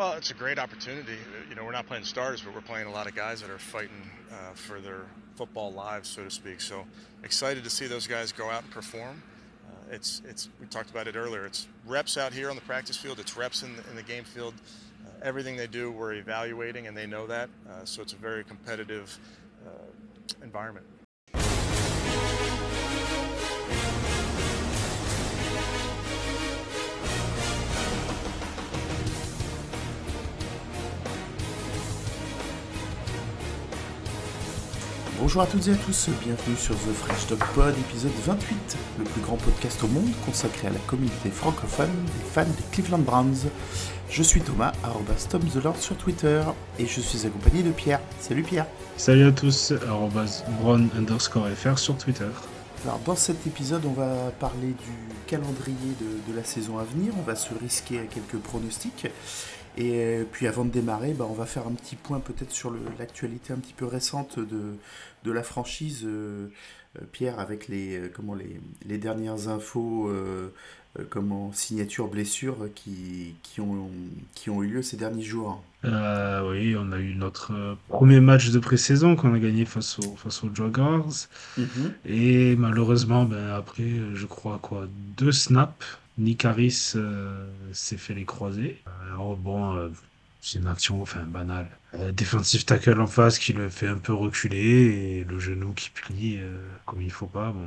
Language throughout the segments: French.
Well, it's a great opportunity. You know, we're not playing starters, but we're playing a lot of guys that are fighting uh, for their football lives, so to speak. So excited to see those guys go out and perform. Uh, it's, it's, we talked about it earlier. It's reps out here on the practice field. It's reps in the, in the game field. Uh, everything they do, we're evaluating, and they know that. Uh, so it's a very competitive uh, environment. Bonjour à toutes et à tous, bienvenue sur The French Dog Pod, épisode 28, le plus grand podcast au monde consacré à la communauté francophone des fans des Cleveland Browns. Je suis Thomas, arrobas Tom the Lord sur Twitter, et je suis accompagné de Pierre. Salut Pierre Salut à tous, arrobas Brown underscore FR sur Twitter. Alors dans cet épisode, on va parler du calendrier de, de la saison à venir, on va se risquer à quelques pronostics, et euh, puis avant de démarrer, bah, on va faire un petit point peut-être sur l'actualité un petit peu récente de, de la franchise. euh, euh, Pierre, avec les, comment, les, les dernières infos, euh, comment, signature, blessure qui, qui, ont, qui ont eu lieu ces derniers jours. Euh, oui, on a eu notre premier match de pré-saison qu'on a gagné face, au, face aux Jaguars. Et malheureusement, ben, après, je crois, quoi, deux snaps, Nick Harris euh, s'est fait les croisés. Alors bon, euh, c'est une action enfin, banale. Euh, defensive tackle en face qui le fait un peu reculer et le genou qui plie euh, comme il faut pas. Bon,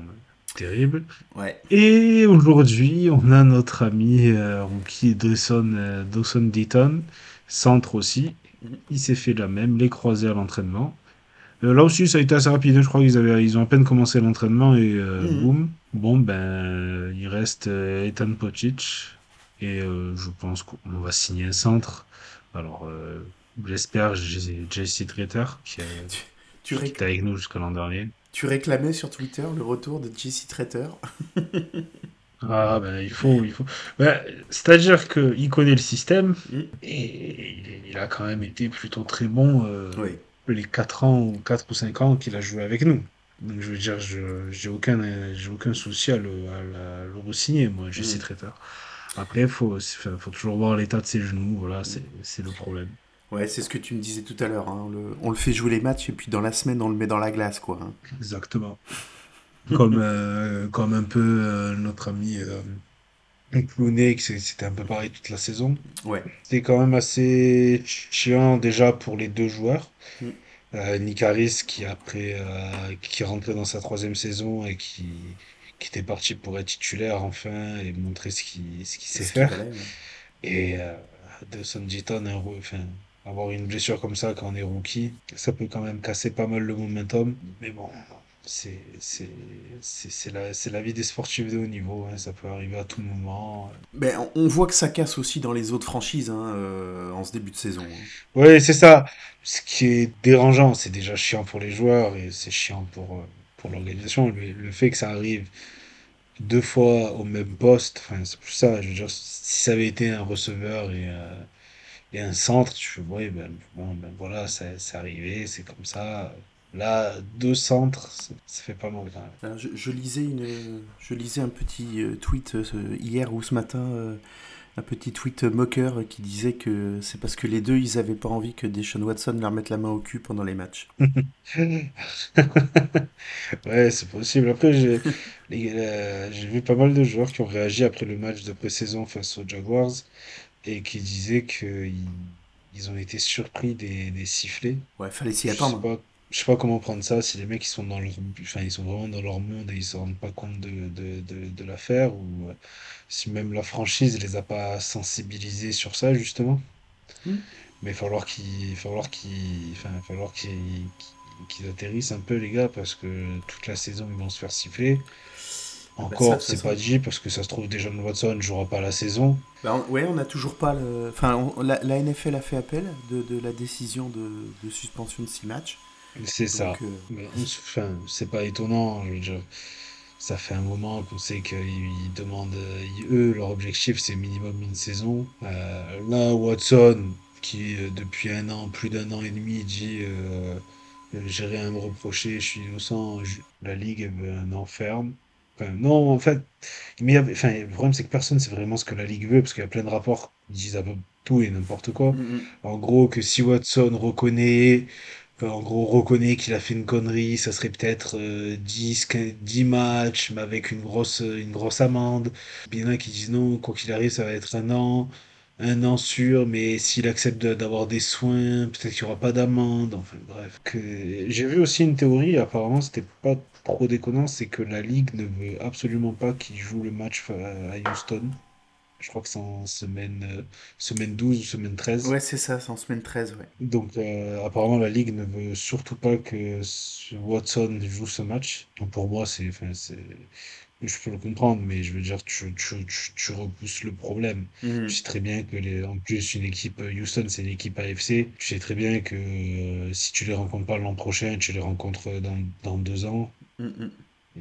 terrible. Ouais. Et aujourd'hui, on a notre ami rookie Dawson, euh, Dawson Deaton, centre aussi. Il s'est fait la même, les croisés à l'entraînement. Là aussi, ça a été assez rapide. Je crois qu'ils avaient, ils ont à peine commencé l'entraînement et Mhm. boum. Bon, ben, il reste Ethan Pocic. Et euh, je pense qu'on va signer un centre. Alors, euh, j'espère, JC Treter, qui, Tu, qui était avec nous jusqu'à l'an dernier. tu réclamais sur Twitter le retour de Jesse Trader. Ah ben il faut, il faut. Ben, C'est-à-dire qu'il connaît le système Mm. et il, a quand même été plutôt très bon euh, Oui. les 4 ans ou 4 ou 5 ans qu'il a joué avec nous. Donc je veux dire, je j'ai aucun, aucun souci à le, à la- le re-signer, moi, Jesse Mm. Après, il faut, faut toujours voir l'état de ses genoux, voilà, c'est le problème. Ouais, c'est ce que tu me disais tout à l'heure. hein. On, le, fait jouer les matchs et puis dans la semaine, on le met dans la glace, quoi. hein. Exactement. Comme, euh, comme un peu euh, notre ami euh, Clooney, c'était un peu pareil toute la saison. Ouais. C'était quand même assez chiant déjà pour les deux joueurs. Mm. Euh, Nick Harris qui après euh, qui rentrait dans sa troisième saison et qui, qui était parti pour être titulaire enfin et montrer ce qu'il ce qu'il sait faire. Et euh, un roo- enfin, avoir une blessure comme ça quand on est rookie, ça peut quand même casser pas mal le momentum. Mais bon, c'est c'est c'est c'est la, c'est la vie des sportifs de haut niveau, hein, ça peut arriver à tout moment. Ben, on- on voit que ça casse aussi dans les autres franchises hein, euh, en ce début de saison. hein. Oui, c'est ça. Ce qui est dérangeant, c'est déjà chiant pour les joueurs et c'est chiant pour, euh, pour l'organisation. Le, le fait que ça arrive deux fois au même poste, enfin, c'est plus ça. Je veux dire, si ça avait été un receveur et, euh, et un centre, tu fais, ouais, ben, bon, ben voilà, c'est arrivé, c'est comme ça. Là, deux centres, ça, fait pas mal quand je, je lisais une, je lisais un petit euh, tweet euh, hier ou ce matin, un petit tweet moqueur qui disait que c'est parce que les deux, ils avaient pas envie que Deshaun Watson leur mette la main au cul pendant les matchs. Ouais, c'est possible. Après, j'ai euh, vu pas mal de joueurs qui ont réagi après le match de pré-saison face aux Jaguars et qui disaient qu'ils ils ont été surpris des, des sifflets. Ouais, fallait s'y attendre. pas, je sais pas comment prendre ça, si les mecs ils sont dans leur, enfin, ils sont vraiment dans leur monde et ils se rendent pas compte de, de, de, de l'affaire ou euh, si même la franchise les a pas sensibilisés sur ça justement. Hmm. Mais il va falloir qu'ils, falloir qu'ils, enfin, falloir qu'ils, atterrissent un peu les gars parce que toute la saison ils vont se faire siffler. Ah bah Encore, c'est pas dit parce que ça se trouve déjà Watson ne jouera pas la saison. Ben, on- ouais, on n'a toujours pas le. Enfin, on- la, la NFL a fait appel de, de la décision de, de suspension de six matchs. C'est ça. Euh, Mais enfin, c'est pas étonnant. je ça fait un moment qu'on sait qu'ils ils demandent, ils- eux, leur objectif, c'est minimum une saison. Euh, là, Watson, qui euh, depuis un an, plus d'un an et demi, dit euh, euh, j'ai rien à me reprocher, je suis innocent, je- la Ligue, un enferme. Enfin, non, en fait, mais enfin, le problème, c'est que personne sait vraiment ce que la Ligue veut, parce qu'il y a plein de rapports ils disent un peu tout et n'importe quoi. Mm, mm. En gros, que si Watson reconnaît, en gros, reconnaît qu'il a fait une connerie, ça serait peut-être 10, 10 matchs, mais avec une grosse, amende. Il y en a qui disent non, quoi qu'il arrive, ça va être un an un an sûr, mais s'il accepte d'avoir des soins, peut-être qu'il n'y aura pas d'amende. Enfin bref. J'ai vu aussi une théorie, apparemment c'était pas trop déconnant, c'est que la Ligue ne veut absolument pas qu'il joue le match à Houston. Je crois que c'est en semaine, euh, semaine 12 ou semaine 13. Ouais, c'est ça, c'est en semaine 13, ouais. Donc, euh, apparemment, la Ligue ne veut surtout pas que Watson joue ce match. Donc, pour moi, c'est, je peux le comprendre, mais je veux dire, tu, tu, tu, repousses le problème. Mhm. Tu sais très bien que, les, en plus, une équipe, Houston, c'est une équipe AFC. Tu sais très bien que euh, si tu les rencontres pas l'an prochain, tu les rencontres dans, dans deux ans. Mhm.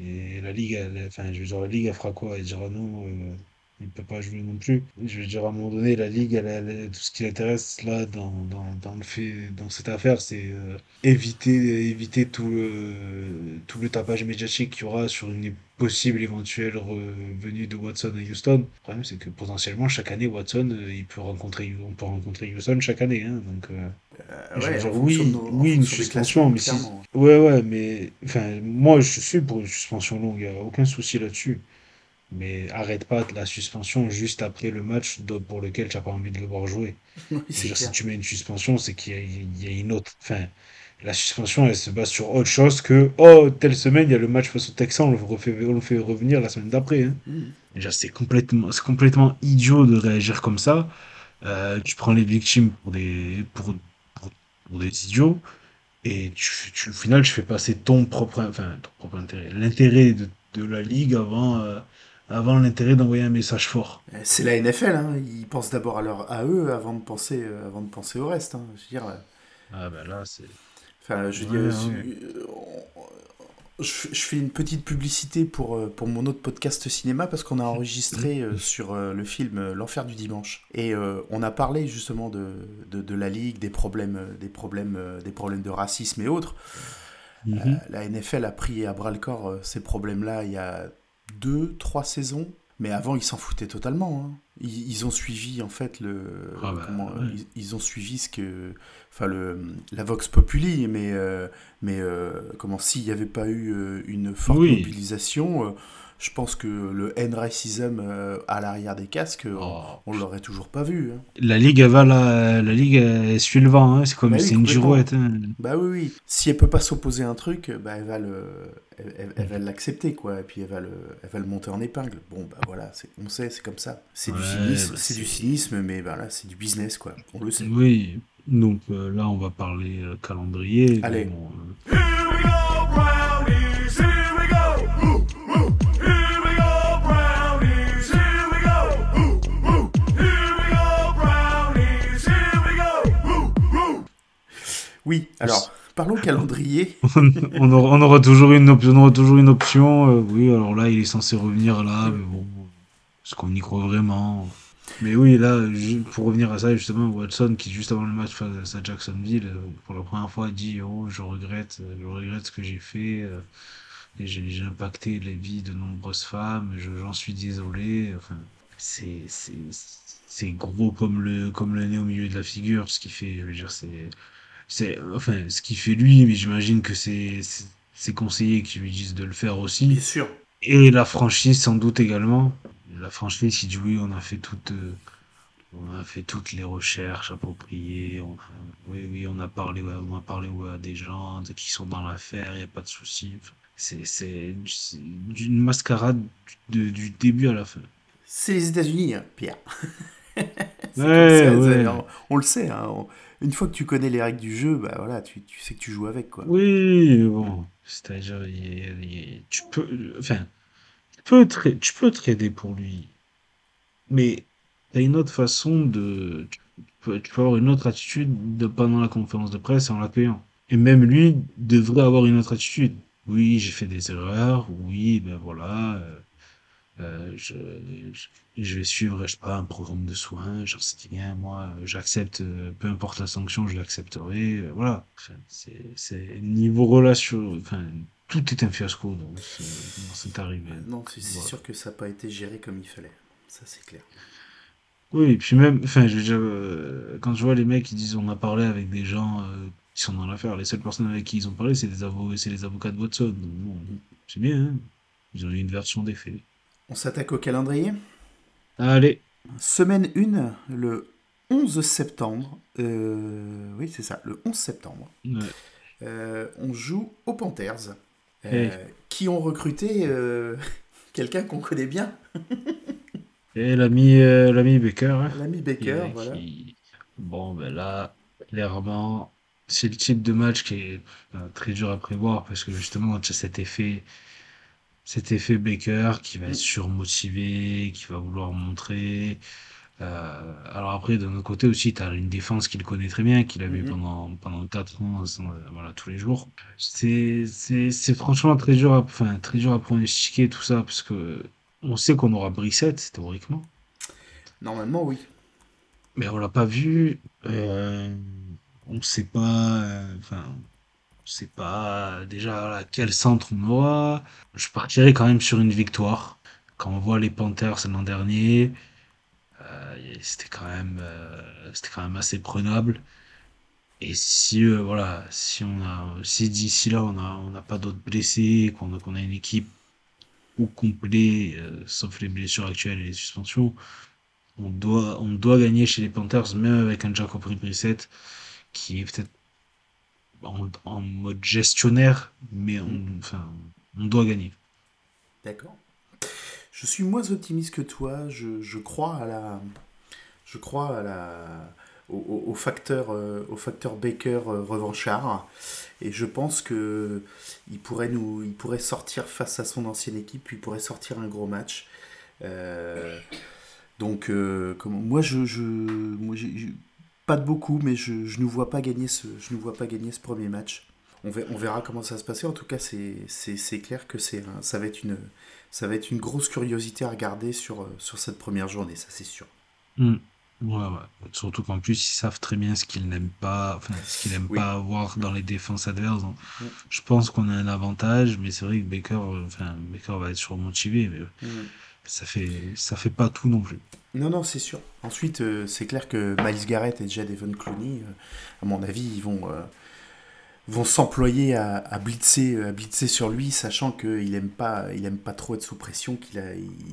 Et la Ligue, enfin, je veux dire, la Ligue, elle fera quoi? Elle dira non, euh, il peut pas jouer non plus. Je veux dire, à un moment donné, la Ligue, elle, tout ce qui l'intéresse là, dans, dans, dans, le fait, dans cette affaire, c'est euh, éviter, éviter tout le, tout le tapage médiatique qu'il y aura sur une possible éventuelle venue de Watson à Houston. Le problème, c'est que potentiellement, chaque année, Watson, euh, il peut rencontrer, on peut rencontrer Houston chaque année. Hein, donc, euh, ouais, oui, oui, une suspension, mais si... Ouais, ouais, mais enfin, moi, je suis pour une suspension longue, il n'y a aucun souci là-dessus mais arrête pas la suspension juste après le match pour lequel tu n'as pas envie de le voir jouer. si tu mets une suspension, c'est qu'il y, a une autre. Enfin, la suspension, elle se base sur autre chose que oh, telle semaine, il y a le match face au Texan, on le, refait, on le fait revenir la semaine d'après. Hein. Mm. C'est complètement, complètement idiot de réagir comme ça. Euh, tu prends les victimes pour des, pour, pour, des idiots et tu, tu, au final, tu fais passer ton propre, enfin, ton propre intérêt, l'intérêt de, de, la ligue avant. Euh, avant l'intérêt d'envoyer un message fort. Euh, c'est la NFL, hein. ils pensent d'abord à, leur, à eux avant de penser, euh, avant de penser au reste. Hein. Je veux dire, euh. ah ben là, c'est... Enfin, je veux dire, je, fais une petite publicité pour, pour mon autre podcast cinéma parce qu'on a enregistré sur le film L'Enfer du Dimanche. Et on a parlé justement de, de, de, la Ligue, des problèmes, des, problèmes, des problèmes de racisme et autres. Mm-hmm. la NFL a pris à bras le corps ces problèmes-là il y a deux, trois saisons. Mais avant, ils s'en foutaient totalement. Hein. Ils, ont suivi, en fait, le. Ah bah, ils, ont suivi ce que. Enfin, le, la Vox Populi, mais, euh, mais euh, comment, s'il n'y avait pas eu euh, une forte mobilisation, je pense que le N-Racism euh, à l'arrière des casques, on, oh. on l'aurait toujours pas vu. Hein. La Ligue, elle va la, la Ligue, elle suit le vent, hein. c'est comme bah c'est une girouette. Hein. Bah oui, oui. Si elle peut pas s'opposer à un truc, bah elle va le, elle, va l'accepter quoi, et puis elle va le, elle va le monter en épingle. Bon bah voilà, on sait, c'est comme ça. C'est du cynisme, bah, c'est du cynisme, mais voilà, c'est du business quoi. On le sait. Oui. Donc euh, là, on va parler euh, calendrier. Allez. Oui, alors, parlons calendrier. on, aura, toujours une option. toujours une option. Euh, oui, alors là, il est censé revenir là, mais bon, est-ce qu'on y croit vraiment? Mais oui, là, pour revenir à ça, justement, Watson, qui juste avant le match face à Jacksonville, euh, pour la première fois, a dit Oh, je regrette, je regrette ce que j'ai fait. Euh, et j'ai impacté les vies de nombreuses femmes, j'en suis désolé. Enfin, c'est c'est gros comme le comme le nez au milieu de la figure ce qui fait je veux dire c'est c'est enfin ce qui fait lui, mais j'imagine que c'est ses conseillers qui lui disent de le faire aussi. Bien sûr. Et la franchise sans doute également. La franchise qui dit oui, on a fait toutes euh, on a fait toutes les recherches appropriées. oui, oui, on a parlé, on a parlé à des gens qui sont dans l'affaire, il n'y a pas de souci. c'est une mascarade du, début à la fin. C'est les États-Unis, hein, Pierre. ouais, On, le sait. Hein, une fois que tu connais les règles du jeu, bah voilà, tu, sais que tu joues avec quoi. Oui, bon, c'est-à-dire, tu peux, enfin, tu peux, tu peux trader pour lui, mais tu as une autre façon de, tu peux, avoir une autre attitude de, pendant la conférence de presse en l'accueillant. Et même lui devrait avoir une autre attitude. Oui, j'ai fait des erreurs. Oui, ben voilà. Euh, euh, je, je, vais suivre, je sais pas, un programme de soins, j'en sais rien, moi, j'accepte, euh, peu importe la sanction, je l'accepterai, euh, voilà. c'est niveau relation, enfin, tout est un fiasco dans, cette arrivée. Non, c'est sûr que ça n'a pas été géré comme il fallait, ça c'est clair. Oui, et puis même, enfin, je veux dire, euh, quand je vois les mecs qui disent on a parlé avec des gens euh, qui sont dans l'affaire, les seules personnes avec qui ils ont parlé, c'est avocats, c'est les avocats de Watson. Bon, c'est bien, hein ils ont eu une version des faits. On s'attaque au calendrier Allez. Semaine 1, le 11 septembre. Euh, oui, c'est ça, le 11 septembre. Euh, on joue aux Panthers, euh, qui ont recruté quelqu'un qu'on connaît bien. Et l'ami l'ami Baker. Hein. L'ami Baker, voilà. Bon, ben là, clairement, c'est le type de match qui est très dur à prévoir parce que justement, tu as cet effet cet effet Baker qui va être mm. surmotivé, qui va vouloir montrer. Euh, alors après, de notre côté aussi, tu as une défense qu'il connaît très bien, qu'il a vu mm-hmm. pendant, pendant 4 ans, euh, voilà, tous les jours. C'est, franchement très dur, à, enfin, très dur à pronostiquer tout ça, parce que on sait qu'on aura Brissette, théoriquement. Normalement, oui. Mais on l'a pas vu. Euh, on sait pas. Enfin, sais pas déjà quel centre on aura. Je partirai quand même sur une victoire. Quand on voit les Panthers l'an dernier, euh, c'était quand même euh, quand même assez prenable. Et si euh, voilà, si on a si d'ici là on a on n'a pas d'autres blessés, qu'on a, a une équipe au complet, sauf les blessures actuelles et les suspensions, on doit on doit gagner chez les Panthers, même avec un Jacob Brissett qui est peut-être en, mode gestionnaire, mais on, mm. enfin, on doit gagner. D'accord. Je suis moins optimiste que toi. Je, je crois à la, je crois à la, au, facteur, euh, au facteur Baker euh, revanchard, et je pense que il pourrait nous, il pourrait sortir face à son ancienne équipe, puis il pourrait sortir un gros match. Euh, donc, comme, moi, je, je, moi, pas de beaucoup, mais je ne nous vois pas gagner ce, je ne vois pas gagner ce premier match. On verra, on verra comment ça se passer. En tout cas, c'est clair que c'est ça va être une ça va être une grosse curiosité à regarder sur, sur cette première journée, ça c'est sûr. Hmm. Ouais, ouais. Surtout qu'en plus, ils savent très bien ce qu'ils n'aiment pas, enfin, ce qu'ils n'aiment pas avoir dans les défenses adverses. Hmm. Je pense qu'on a un avantage, mais c'est vrai que Baker, enfin, Baker va être surmotivé, mais ça fait, ça fait pas tout non plus. Non, non, c'est sûr. Ensuite, euh, c'est clair que Miles Garrett et Jed Evan Clooney, euh, à mon avis, ils vont, euh, vont s'employer à, à, blitzer, à blitzer sur lui, sachant qu'il aime pas, il aime pas trop être sous pression. Qu'il a,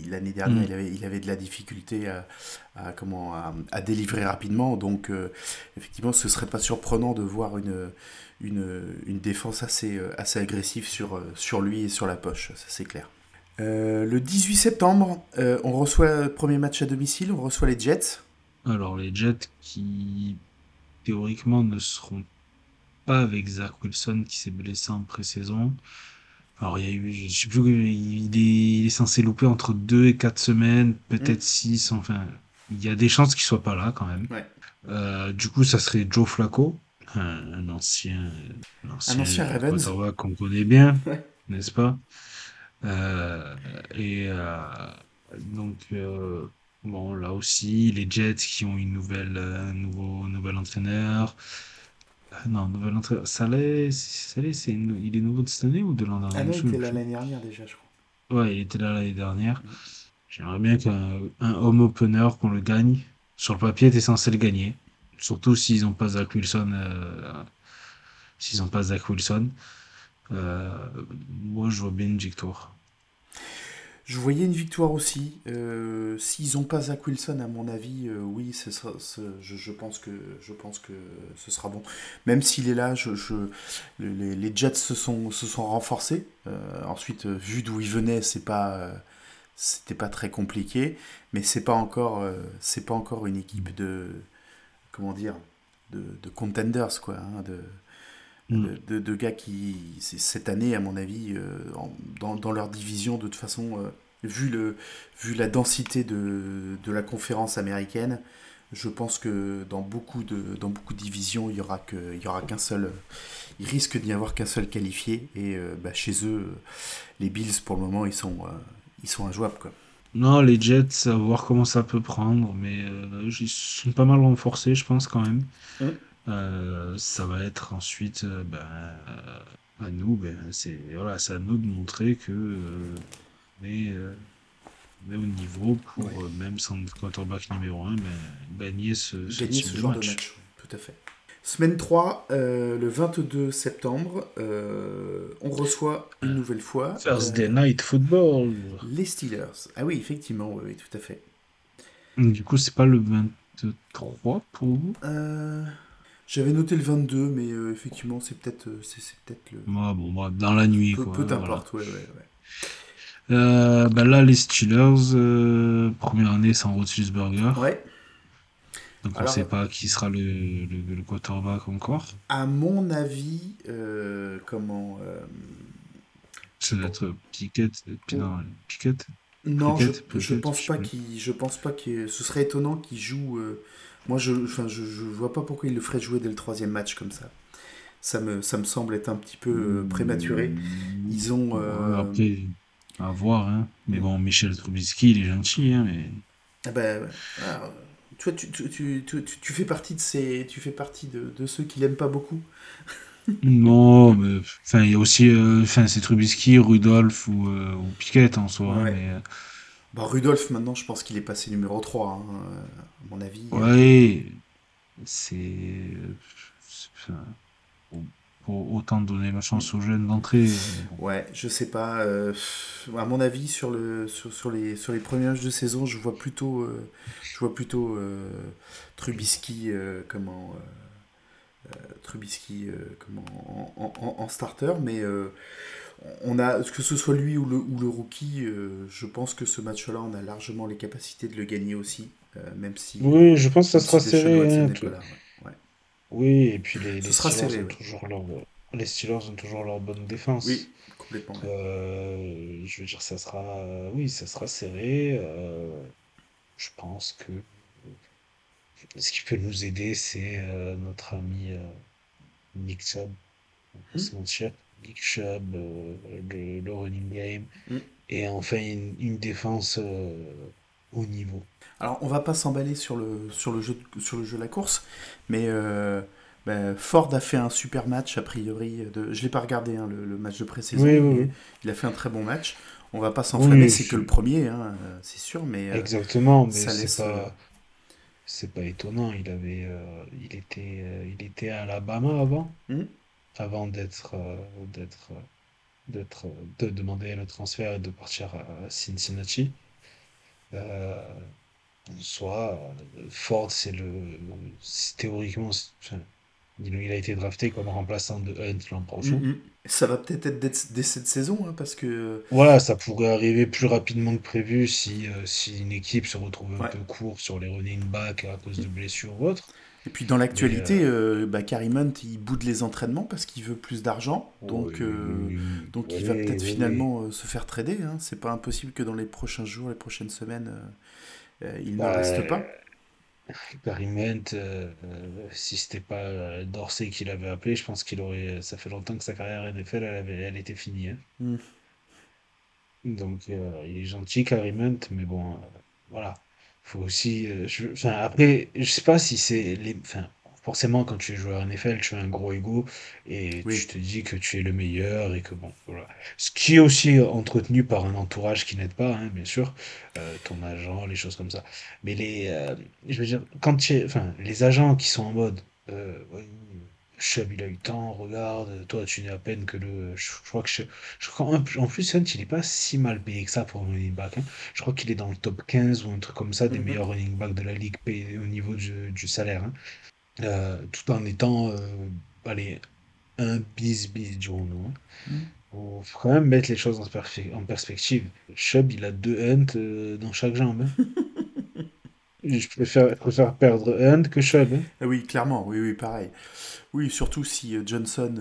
l'année dernière, mm. il, avait, il avait de la difficulté à, comment, à, délivrer rapidement. Donc, effectivement, ce serait pas surprenant de voir une, une, une défense assez, assez agressive sur, sur lui et sur la poche. Ça, c'est clair. Euh, le 18 septembre, euh, on reçoit le premier match à domicile, on reçoit les Jets. Alors les Jets qui théoriquement ne seront pas avec Zach Wilson qui s'est blessé en pré-saison. Alors il y a eu, je sais plus, il est, censé louper entre 2 et 4 semaines, peut-être 6, mm. enfin il y a des chances qu'il soit pas là quand même. Euh, du coup ça serait Joe Flacco, un, ancien, un ancien, un qu'on connaît bien, n'est-ce pas? Et euh, donc, euh, bon, là aussi, les Jets qui ont une nouvelle, un nouveau, nouvel entraîneur. Non, nouvel entraîneur. Saleh, Saleh c'est il est nouveau de cette année ou de l'an dernier? Ah non, il était là l'année dernière déjà, je crois. Ouais, il était là l'année dernière. Mm. J'aimerais bien qu'un un home opener, qu'on le gagne. Sur le papier, t'es censé le gagner. Surtout s'ils n'ont pas Zach Wilson. s'ils n'ont pas Zach Wilson. Euh, moi, je vois bien une victoire. Je voyais une victoire aussi. Euh, s'ils n'ont pas Zach Wilson, à mon avis, euh, oui, je, pense que, je pense que ce sera bon. Même s'il est là, les, Jets se sont, renforcés. ensuite, vu d'où ils venaient, c'est pas, c'était pas très compliqué, mais c'est pas encore, pas encore une équipe de, comment dire, de, contenders quoi, hein, Mm. de, gars qui, cette année, à mon avis, euh, dans, leur division, de toute façon, euh, vu, le, vu la densité de, la conférence américaine, je pense que dans beaucoup de, dans beaucoup de divisions, il y aura il y aura qu'un seul, il risque d'y avoir qu'un seul qualifié. Et euh, bah, chez eux, les Bills, pour le moment, ils sont, ils sont injouables. Quoi. Non, les Jets, à voir comment ça peut prendre, mais ils sont pas mal renforcés, je pense, quand même. Mm. Euh, ça va être ensuite euh, ben, euh, à nous, ben, c'est voilà, à nous de montrer que on est, au niveau pour, euh, même sans quarterback numéro 1, ben, gagner ce, gagner ce, genre de match. Tout à fait. Semaine 3, euh, le 22 septembre, euh, on reçoit une nouvelle fois. Thursday Night Football. Les Steelers. Ah oui, effectivement, oui, tout à fait. Du coup, c'est pas le 23 pour vous? J'avais noté le 22, mais effectivement, c'est peut-être c'est, peut-être le. bon, bah, dans la nuit, quoi. Peu importe, ouais, ouais, ouais. Euh, bah là, les Steelers, euh, première année sans Roethlisberger. Ouais. Donc on ne sait pas qui sera le, le, quarterback encore. À mon avis, euh, comment Ça doit être Piquet. Non, Piquet non, je, je pense pas qu'il, je pense pas que ce serait étonnant qu'il joue. Moi, je, enfin, je, je vois pas pourquoi il le ferait jouer dès le troisième match comme ça. Ça me, ça me semble être un petit peu prématuré. Ils ont. Après, à voir, hein. Mais bon, Michel Trubisky, il est gentil, hein, mais... Ah bah, ah, tu, tu, tu, tu, tu fais partie de ces, tu fais partie de, de ceux qui l'aiment pas beaucoup. non, mais enfin, il y a aussi, euh, enfin, c'est Trubisky, Rudolph ou, euh, ou Piquet en soi. Hein, mais, euh, bah, Rudolph, maintenant, je pense qu'il est passé numéro 3, hein, à mon avis. Ouais, c'est autant donner ma chance aux jeunes d'entrer. Ouais, je sais pas. Euh, à mon avis, sur, le, sur, les, sur les premiers matchs de saison, je vois plutôt, euh, je vois plutôt euh, Trubisky comment, Trubisky comment, en, en, starter, mais on a, que ce soit lui ou le, ou le rookie, je pense que ce match-là, on a largement les capacités de le gagner aussi, même si. Oui, je pense que ça sera serré. Oui, et puis les, les Steelers ont toujours leur, les Steelers ont toujours leur bonne défense. Oui, complètement. Euh, je veux dire, ça sera, oui, ça sera serré. Euh, je pense que ce qui peut nous aider, c'est euh, notre ami Nick Chubb. C'est mon cher Nick Chubb, le, running game, mm. et enfin une, une défense au niveau. Alors, on va pas s'emballer sur le, sur, le jeu, sur le jeu de la course, mais euh, ben, Ford a fait un super match, a priori. De... Je l'ai pas regardé, hein, le, match de pré-saison. Il a fait un très bon match. On va pas s'enflammer, c'est que le premier, hein, c'est sûr, mais... Euh, Exactement, mais c'est pas... Euh, c'est pas étonnant, il avait, il était, il était à Alabama avant, hmm avant d'être, d'être, d'être, de demander le transfert et de partir à Cincinnati. Euh, soit Ford, c'est le. Théoriquement, il a été drafté comme remplaçant de Hunt l'an prochain. Mm, mm. Ça va peut-être être dès, cette saison, hein, parce que. Voilà, ça pourrait arriver plus rapidement que prévu si, euh, si une équipe se retrouve un peu court sur les running backs à cause de blessures ou autre. Et puis dans l'actualité, euh, euh, bah, Hunt, il boude les entraînements parce qu'il veut plus d'argent. Donc, donc il va peut-être finalement se faire trader. Hein. C'est pas impossible que dans les prochains jours, les prochaines semaines, euh, il bah, reste pas. Euh, euh, si c'était pas Dorsey qui l'avait appelé, je pense qu'il aurait. Ça fait longtemps que sa carrière NFL, elle, avait, elle était finie. Hein. Hmm. Donc, il est gentil, Carryment, mais bon, voilà. Faut aussi. je, après, je sais pas si c'est. Les, enfin, forcément, quand tu es joueur NFL, tu as un gros ego et tu te dis que tu es le meilleur et que bon, voilà. Ce qui est aussi entretenu par un entourage qui n'aide pas, hein, bien sûr, euh, ton agent, les choses comme ça. Mais les, euh, je veux dire, quand tu enfin, les agents qui sont en mode, euh, Chubb, il a eu temps, regarde, toi, tu n'es à peine que le. Je, crois que je, je crois, en plus, Hunt, il n'est pas si mal payé que ça pour un running back. Hein. Je crois qu'il est dans le top 15 ou un truc comme ça des mm-hmm. meilleurs running backs de la ligue payés au niveau du, du salaire. Hein. Euh, tout en étant, euh, allez, un bis-bis, dirons-nous. Il hein. mm. faut quand même mettre les choses en, en perspective. Chubb, il a deux Hunt euh, dans chaque jambe. Je préfère, préfère, perdre Hunt que Chubb. Hein. Ah oui, clairement, oui, oui, pareil. Oui, surtout si Johnson,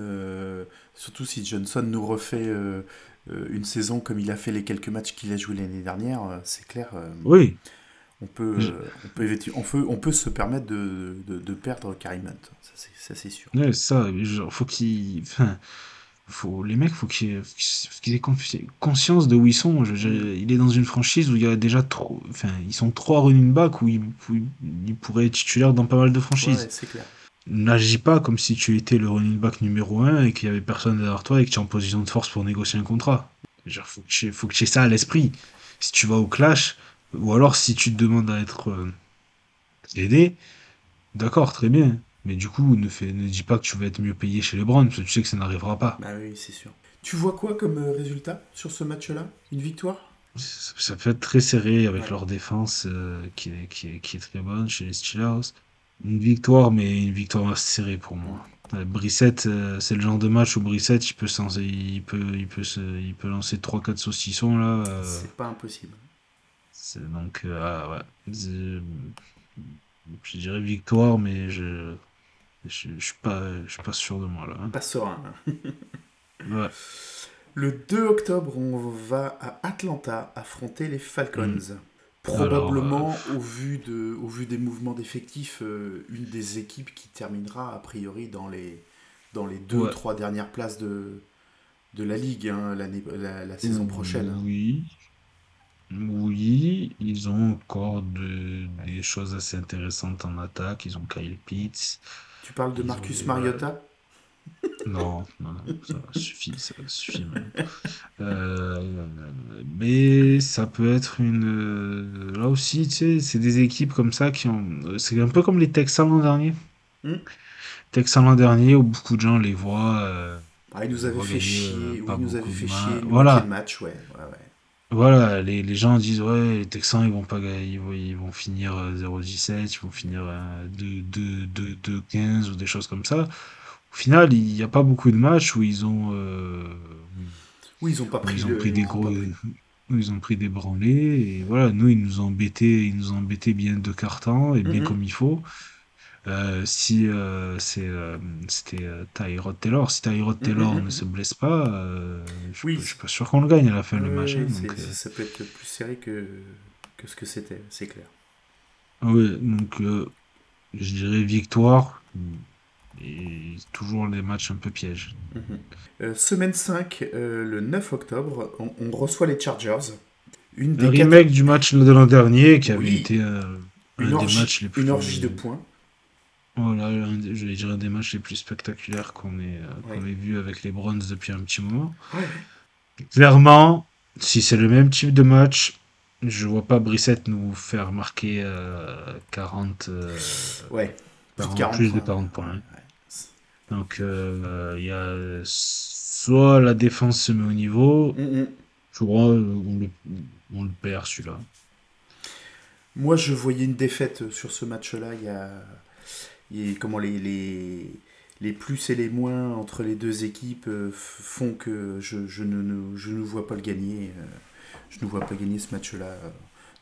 surtout si Johnson nous refait une saison comme il a fait les quelques matchs qu'il a joué l'année dernière, c'est clair. oui on peut, euh, on peut, on peut, on peut se permettre de, de, de perdre Karim Hunt, ça c'est sûr. Ouais, ça, genre, faut qu'il. Faut, les mecs, faut qu'ils qu aient conscience de où ils sont. il est dans une franchise où il y a déjà trop. Enfin, ils sont trois running back où il, il pourrait être titulaire dans pas mal de franchises. Ouais, c'est clair. N'agis pas comme si tu étais le running back numéro 1 et qu'il y avait personne derrière toi et que tu es en position de force pour négocier un contrat. Genre, faut que tu faut que aies ça à l'esprit. si tu vas au clash, ou alors si tu te demandes à être euh, aidé, d'accord, très bien. Mais du coup, ne, fais, ne dis pas que tu vas être mieux payé chez les Browns, parce que tu sais que ça n'arrivera pas. Bah oui, c'est sûr. Tu vois quoi comme euh, résultat sur ce match-là? Une victoire? Ça, peut être très serré avec leur défense euh, qui, est, qui, est, qui, est, très bonne chez les Steelers. Une victoire, mais une victoire assez serrée pour moi. Euh, Brissette, c'est le genre de match où Brissette, il peut, il peut, il peut, se, il peut lancer 3-4 saucissons là. c'est pas impossible. Donc, ah, ouais. Je dirais victoire, mais je je, je suis pas je suis pas sûr de moi là. Pas serein. ouais. Le 2 octobre, on va à Atlanta affronter les Falcons. Hmm. Probablement, euh, au, vu de, au vu des mouvements d'effectifs, euh, une des équipes qui terminera a priori dans les, dans les deux, trois dernières places de, de la Ligue hein, la, la, saison prochaine. Hein. Oui. Oui, ils ont encore de, des choses assez intéressantes en attaque. Ils ont Kyle Pitts. Tu parles de Marcus Mariota non, non, non, ça suffit, ça suffit euh, mais ça peut être une. Euh, là aussi, tu sais, c'est des équipes comme ça qui ont. C'est un peu comme les Texans l'an dernier. Hmm. Texans l'an dernier où beaucoup de gens les voient. Euh, ah, ils nous avaient fait chier, ils nous avaient fait chier voilà. match, ouais. ouais, ouais. Voilà, les, les gens disent ouais, les Texans ils vont pas ils vont, ils vont finir 0-17, ils vont finir 2-15 ou des choses comme ça. Au final, il n'y a pas beaucoup de matchs où ils ont. Euh, oui, ils ont pas pris, ils ont pris des gros. Ils ont pris des branlés et voilà, nous ils nous ont embêtés, ils nous ont embêtés bien de carton et bien comme il faut. Euh, si euh, c'est c'était Tyrod Taylor, si Tyrod mm-hmm, Taylor ne mm-hmm. se blesse pas, je, oui. suis pas sûr qu'on le gagne à la fin du match. Hein, ça peut être plus serré que, que ce que c'était, c'est clair. Oui, donc je dirais victoire. Et toujours les matchs un peu pièges. Mhm. Euh, semaine 5, euh, le 9 octobre, on, reçoit les Chargers. Une des remake du match de l'an dernier qui avait été euh, une un des matchs les plus. Une orgie de points. Voilà, je vais dire un des matchs les plus spectaculaires qu'on ait, ait vu avec les Browns depuis un petit moment. Clairement, si c'est le même type de match, je vois pas Brissette nous faire marquer 40. ouais. plus de 40 points. Donc, euh, il y a soit la défense se met au niveau, mm, mm. soit on le, on le perd celui-là. Moi, je voyais une défaite sur ce match-là. Il y a, a comment les, les, les, plus et les moins entre les deux équipes euh, font que je, je, ne, je ne vois pas le gagner. Euh, je ne vois pas gagner ce match-là.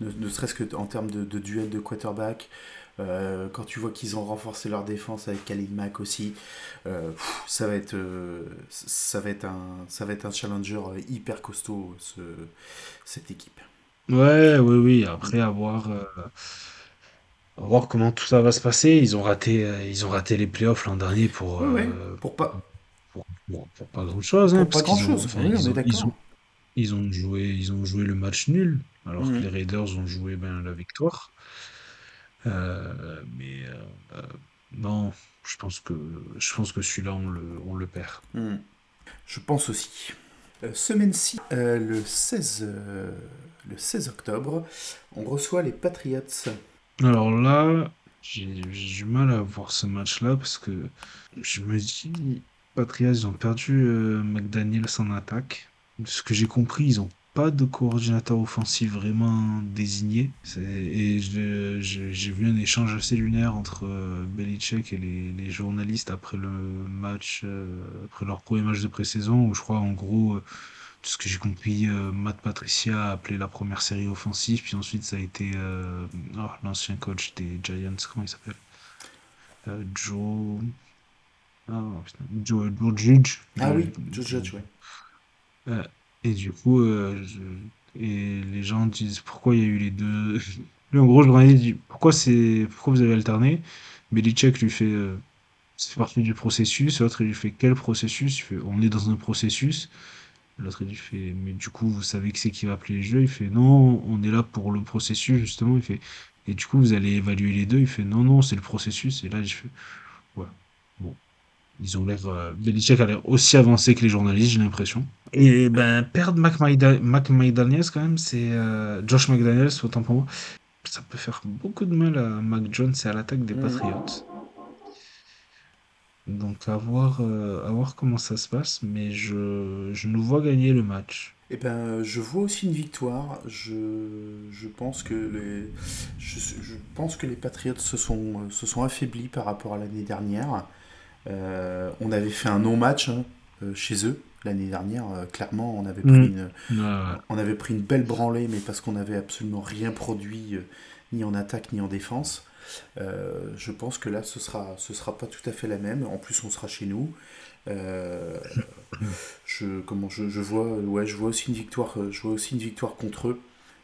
Ne, ne serait-ce qu'en termes de, duel de quarterback, euh, quand tu vois qu'ils ont renforcé leur défense avec Khalil Mack aussi, ça, va être, ça, va être un, ça va être un challenger hyper costaud, ce, cette équipe. Ouais, oui, oui. Après, avoir voir comment tout ça va se passer. Ils ont raté, ils ont raté les playoffs l'an dernier pour, pour pas. Pour, pas grand chose. Hein, pas grand chose, ils, ont, ils, ont, joué, ils ont joué le match nul, alors que mmh. les Raiders ont joué ben, la victoire. Euh, mais euh, euh, non, je pense que, je pense que celui-là, on le, on le perd. Hmm. Je pense aussi. semaine 6, le, 16, le 16 octobre, on reçoit les Patriots. Alors là, j'ai du mal à voir ce match-là parce que je me dis, Patriots, ils ont perdu McDaniels en attaque. De ce que j'ai compris, ils ont pas de coordinateur offensif vraiment désigné. Et j'ai vu un échange assez lunaire entre euh, Belichick et les, journalistes après le match, euh, après leur premier match de pré-saison, où je crois en gros, euh, ce que j'ai compris, Matt Patricia a appelé la première série offensive, puis ensuite ça a été oh, l'ancien coach des Giants, comment il s'appelle? Joe. Ah, Joe, Judge. Ah oui, Joe Judge, ouais. Et du coup, euh, et les gens disent pourquoi il y a eu les deux? Lui, en gros, le journaliste dit pourquoi, pourquoi vous avez alterné? Belichick lui fait euh, c'est partie du processus. L'autre, il lui fait quel processus? Il fait, On est dans un processus. L'autre, il fait mais du coup, vous savez qui c'est qui va appeler les jeux? Il fait non, on est là pour le processus, justement. Il fait et du coup, vous allez évaluer les deux? Il fait non, non, c'est le processus. Et là, je fais ouais, bon. ils ont l'air. Euh, Belichick a l'air aussi avancé que les journalistes, j'ai l'impression. Et ben, perdre McDaniels, quand même, c'est. Euh, Josh McDaniels, autant pour moi, ça peut faire beaucoup de mal à Mac Jones et à l'attaque des mm. Patriots. Donc, à voir, euh, à voir comment ça se passe, mais je, je nous vois gagner le match. Eh ben, je vois aussi une victoire. Je, je pense que les, je, je, pense que les Patriots se sont, se sont affaiblis par rapport à l'année dernière. Euh, on avait fait un non-match hein, euh, chez eux l'année dernière. Clairement, on avait, pris mm. une, on avait pris une belle branlée, mais parce qu'on n'avait absolument rien produit, ni en attaque ni en défense. Je pense que là, ce sera, ce sera pas tout à fait la même. En plus, on sera chez nous. je, comment, je, je, vois, ouais, je vois aussi une victoire. Je vois aussi une victoire contre eux.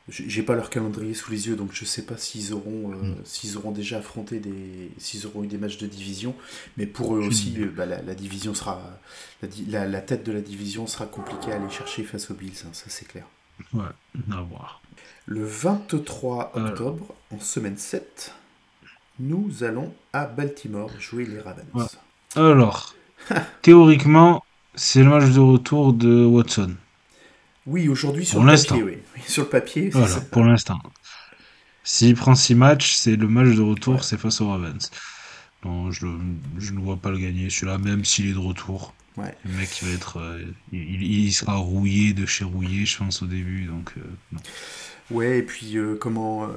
J'ai pas leur calendrier sous les yeux, donc je sais pas s'ils auront, euh, hmm. s'ils auront déjà affronté des, s'ils auront eu des matchs de division. Mais pour eux aussi, euh, bah, la, division sera, la, la, tête de la division sera compliquée à aller chercher face aux Bills, hein, ça c'est clair. Ouais, à voir. Le 23 octobre, en semaine 7, nous allons à Baltimore jouer les Ravens. Alors, théoriquement, c'est le match de retour de Watson. Oui, aujourd'hui sur, le papier, oui. Sur le papier, voilà, pour l'instant. S'il prend 6 matchs, c'est le match de retour, c'est face aux Ravens. Non, je, je, ne vois pas le gagner. Celui-là, même s'il est de retour. Ouais. Le mec, il va être. Euh, il, il, sera rouillé de chez rouillé, je pense, au début. Donc, euh. Ouais, et puis euh, comment.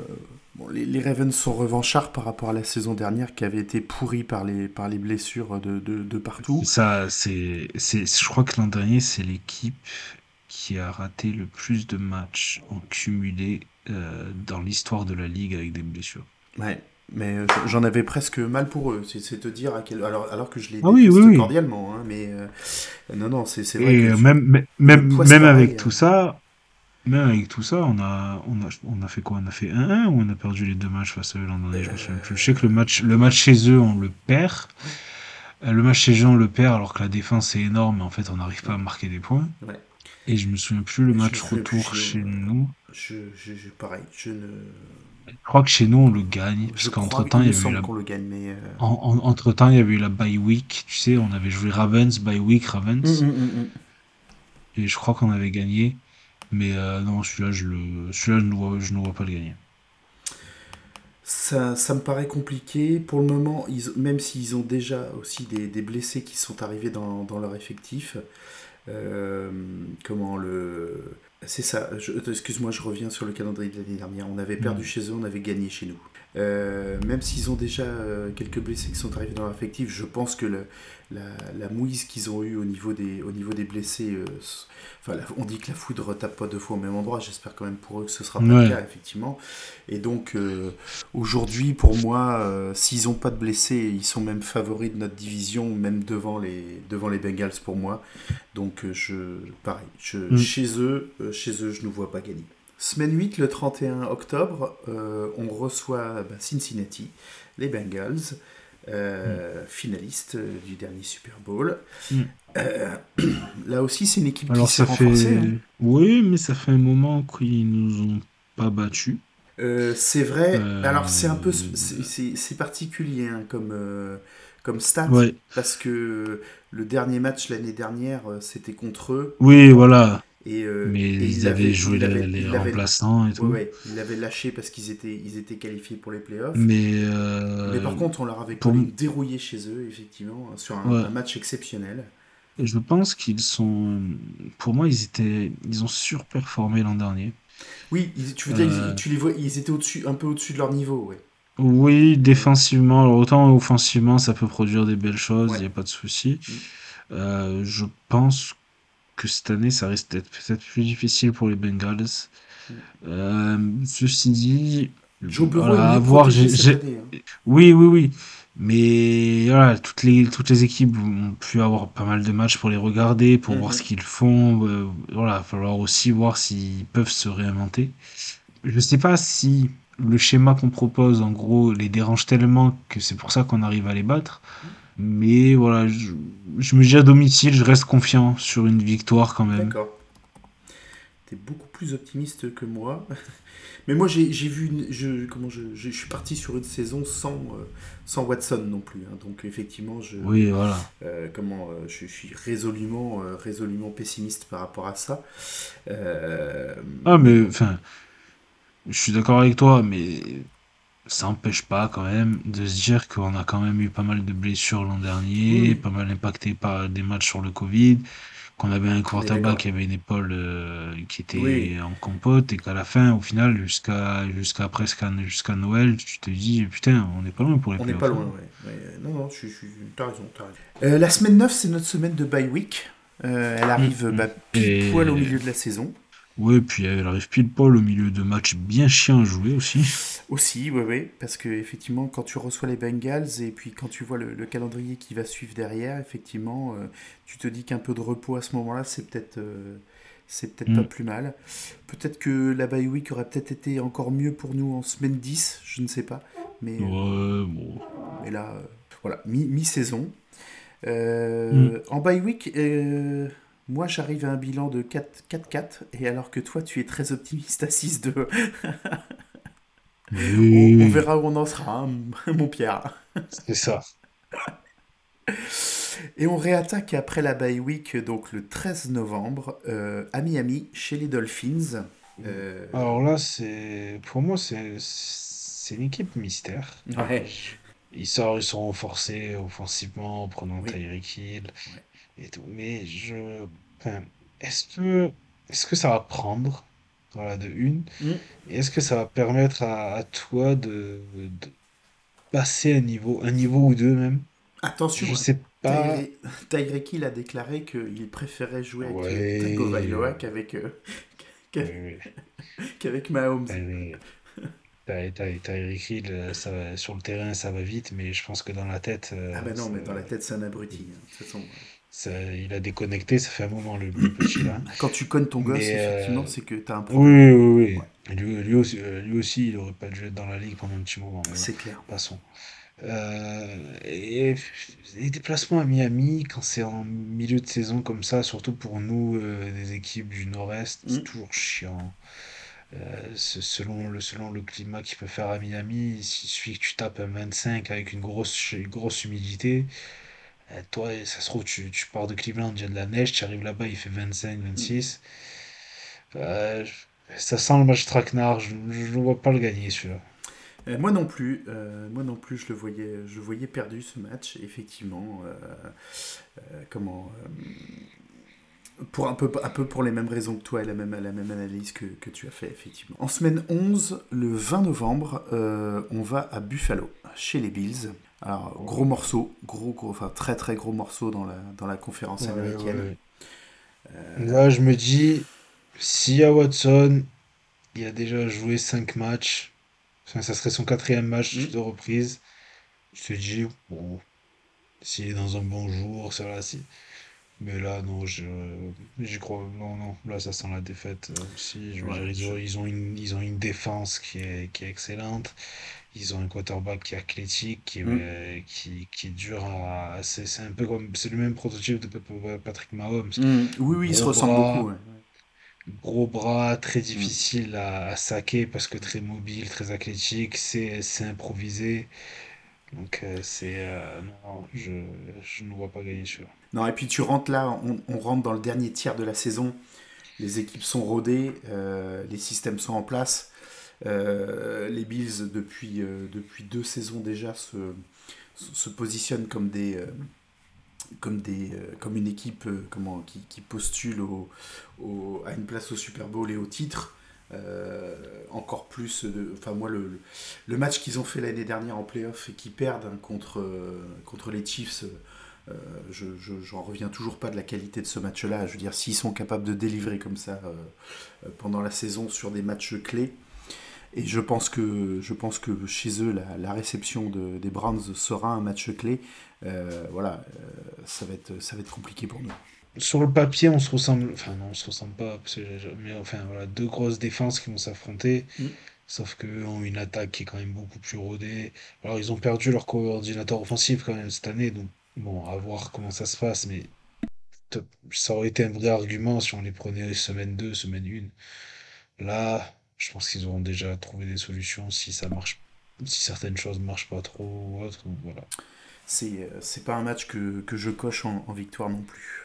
Bon, les, les, Ravens sont revanchards par rapport à la saison dernière qui avait été pourrie par les, par les blessures de, de, de partout. Ça, c'est. Je crois que l'an dernier, c'est l'équipe qui a raté le plus de matchs en cumulé dans l'histoire de la ligue avec des blessures. Ouais, mais euh, j'en avais presque mal pour eux. C'est te dire à quel alors alors que je les ah oui, oui, cordialement, hein, mais euh, non non c'est vrai. Et que même même même avec tout ça. Même avec tout ça, on a, on a, on a fait quoi? On a fait 1-1 ou on a perdu les deux matchs face à eux l'an dernier? Je, je sais que le match, le match chez eux, on le perd. Le match chez eux, on le perd alors que la défense est énorme, mais en fait, on n'arrive pas à marquer des points. Ouais. Et je me souviens plus le match retour chez nous. Je, je, pareil, je ne. Je crois que chez nous on le gagne parce qu'entre temps il y avait eu la. mais euh, entre temps il y avait eu la bye week, tu sais, on avait joué Ravens bye week Ravens. Hum, hum, hum, Et je crois qu'on avait gagné, mais euh, non celui-là je le, celui-là je ne vois, je ne vois pas le gagner. Ça, ça, me paraît compliqué. Pour le moment, ils, même s'ils ont déjà aussi des, des, blessés qui sont arrivés dans, dans leur effectif, euh, comment le. C'est ça, excuse-moi, je reviens sur le calendrier de l'année dernière. On avait perdu mm. chez eux, on avait gagné chez nous. Euh, même s'ils ont déjà euh, quelques blessés qui sont arrivés dans l'affectif, je pense que le, la, la, mouise qu'ils ont eue au niveau des, au niveau des blessés, euh, enfin, on dit que la foudre tape pas deux fois au même endroit, j'espère quand même pour eux que ce sera pas le cas, effectivement. Et donc, aujourd'hui, pour moi, s'ils n'ont pas de blessés, ils sont même favoris de notre division, même devant les, devant les Bengals pour moi. Donc, je, pareil, je, mm. chez, eux, chez eux, je ne vois pas gagner. Semaine 8, le 31 octobre, euh, on reçoit bah, Cincinnati, les Bengals, euh, mm. finalistes euh, du dernier Super Bowl. Mm. là aussi, c'est une équipe qui s'est renforcée. Hein. Oui, mais ça fait un moment qu'ils nous ont pas battus. c'est vrai. Alors, c'est un peu. C'est particulier hein, comme, comme stat. Parce que le dernier match l'année dernière, c'était contre eux. Oui, voilà. Euh, mais ils avaient joué les remplaçants et tout. Ouais, ils l'avaient lâché parce qu'ils étaient, ils étaient qualifiés pour les playoffs. Mais, euh, mais par contre, on leur avait pour... dérouillé chez eux, effectivement, sur un, match exceptionnel. Et je pense qu'ils sont. Pour moi, ils, étaient... ils ont surperformé l'an dernier. Oui, tu veux dire, euh, tu les vois, ils étaient au-dessus, un peu au-dessus de leur niveau, ouais. Oui, défensivement. Alors, autant offensivement, ça peut produire des belles choses, il n'y a pas de souci. Mm. je pense que cette année, ça risque d'être peut-être plus difficile pour les Bengals. Euh, ceci dit, voilà, voir, j'ai, hein. oui, oui, oui. Mais voilà, toutes les, toutes les équipes ont pu avoir pas mal de matchs pour les regarder, pour voir mm-hmm. ce qu'ils font. Euh, voilà, il va falloir aussi voir s'ils peuvent se réinventer. Je ne sais pas si le schéma qu'on propose, en gros, les dérange tellement que c'est pour ça qu'on arrive à les battre. Mm. Mais voilà, je, me dis à domicile, je reste confiant sur une victoire quand même. D'accord. es beaucoup plus optimiste que moi. Mais moi, j'ai vu, je, comment je, je, suis parti sur une saison sans, euh, sans Watson non plus. Hein. donc effectivement, je, oui, voilà. Euh, comment, euh, je, suis résolument, résolument pessimiste par rapport à ça. ah, mais enfin, je suis d'accord avec toi, mais ça n'empêche pas quand même de se dire qu'on a quand même eu pas mal de blessures l'an dernier, pas mal impacté par des matchs sur le Covid qu'on avait un quarterback qui avait une épaule euh, qui était en compote et qu'à la fin, au final, jusqu'à jusqu'à presque jusqu'à Noël, tu te dis putain, on n'est pas loin pour les On n'est pas loin, ouais. Non, non, je, je, t'as raison. As raison. Euh, la semaine 9, c'est notre semaine de bye week. Euh, elle arrive mm, bah, pile poil au milieu de la saison. Oui, puis elle arrive pile poil au milieu de matchs bien chiants à jouer aussi. Aussi, oui, oui, parce que effectivement, quand tu reçois les Bengals et puis quand tu vois le, calendrier qui va suivre derrière, effectivement, euh, tu te dis qu'un peu de repos à ce moment-là, c'est peut-être euh, c'est peut-être pas mm. plus mal. Peut-être que la bye week aurait peut-être été encore mieux pour nous en semaine 10, je ne sais pas. Mais, ouais, bon. mais là, voilà, mi-saison. Mm. En bye week, moi, j'arrive à un bilan de 4-4, et alors que toi, tu es très optimiste à 6-2. on, verra où on en sera, hein, mon Pierre. C'est ça. Et on réattaque après la bye week, donc le 13 novembre, euh, à Miami, chez les Dolphins. Euh, alors là, c'est pour moi, c'est une équipe mystère. Ils, sortent, ils sont renforcés offensivement en prenant Tyreek Hill et tout. Mais je. est-ce que, est-ce que ça va prendre voilà, de une? Mm. Et est-ce que ça va permettre à, toi de, passer un niveau, un niveau ou deux même? Attention, je sais pas. Tyreek Hill a déclaré qu'il préférait jouer avec ouais. Tago Vailoa qu'avec euh, qu'avec Mahomes. Tyreek Hill, euh, ça sur le terrain, ça va vite, mais je pense que dans la tête. Euh, ah, ben non, mais dans la tête, c'est un abruti. Hein, de toute façon il a déconnecté, ça fait un moment le, petit là. Quand tu connais ton gosse, effectivement, euh, c'est que tu as un problème. Oui, oui, oui. Lui, aussi, euh, lui aussi, il aurait pas dû être dans la ligue pendant un petit moment. C'est clair. Passons. Euh, et les déplacements à Miami, quand c'est en milieu de saison comme ça, surtout pour nous, des équipes du Nord-Est, c'est mm. toujours chiant. Selon, le, selon le climat qu'il peut faire à Miami, il suffit que tu tapes un 25 avec une grosse, une grosse humidité. Euh, toi, ça se trouve, tu, tu pars de Cleveland, il y a de la neige, tu arrives là-bas, il fait 25, 26. Euh, ça sent le match traquenard, je ne vois pas le gagner celui-là. Euh, moi non plus, moi non plus, je le voyais, je voyais perdu ce match, effectivement. comment pour un peu, un peu pour les mêmes raisons que toi et la même, la même analyse que, que tu as fait, effectivement. En semaine 11, le 20 novembre, on va à Buffalo, chez les Bills. Alors, gros morceau, gros, gros, enfin très très gros morceau dans la, dans la conférence américaine. Euh, Là, je me dis, si à Watson, il a déjà joué 5 matchs, ça serait son quatrième match mm. de reprise, je te dis, bon, s'il est dans un bon jour, ça va, si. Mais là, non, je, j'y crois. Non, non, là, ça sent la défaite euh, aussi. Je veux dire, ils, ont, ils, ont une, ils ont une défense qui est, qui est excellente. Ils ont un quarterback qui est athlétique, qui, mm. euh, qui, qui, est dur à. C'est un peu comme. C'est le même prototype de Patrick Mahomes. Mm. Oui, oui, il se ressemble beaucoup. Gros bras, très mm. difficile à, à, saquer parce que très mobile, très athlétique, c'est improvisé. Donc, euh, c'est. Euh, non, je, je ne vois pas gagner celui-là. Non, et puis tu rentres là, on, on, rentre dans le dernier tiers de la saison. Les équipes sont rodées, les systèmes sont en place. Euh, les Bills, depuis, euh, depuis deux saisons déjà, se, se positionnent comme des euh, comme, des, comme une équipe comment, qui, qui postule au, au, à une place au Super Bowl et au titre. Encore plus de. Enfin, moi, le, le match qu'ils ont fait l'année dernière en playoff et qui perdent hein, contre, contre les Chiefs, je j'en reviens toujours pas de la qualité de ce match-là. Je veux dire, s'ils sont capables de délivrer comme ça pendant la saison sur des matchs clés, et je pense que, je pense que chez eux, la, réception de, des Browns sera un match clé. Euh, voilà, euh, ça, va être, ça va être compliqué pour nous. Sur le papier, on se ressemble. Enfin, non, on se ressemble pas. mais enfin, voilà, deux grosses défenses qui vont s'affronter. Mm. Sauf qu'eux ont une attaque qui est quand même beaucoup plus rodée. Alors, ils ont perdu leur coordinateur offensif quand même cette année. Donc, bon, à voir comment ça se passe. Mais ça aurait été un vrai argument si on les prenait semaine 2, semaine 1. Là, je pense qu'ils auront déjà trouvé des solutions si ça marche, si certaines choses ne marchent pas trop ou autre. Voilà. C'est, c'est pas un match que, que je coche en, victoire non plus.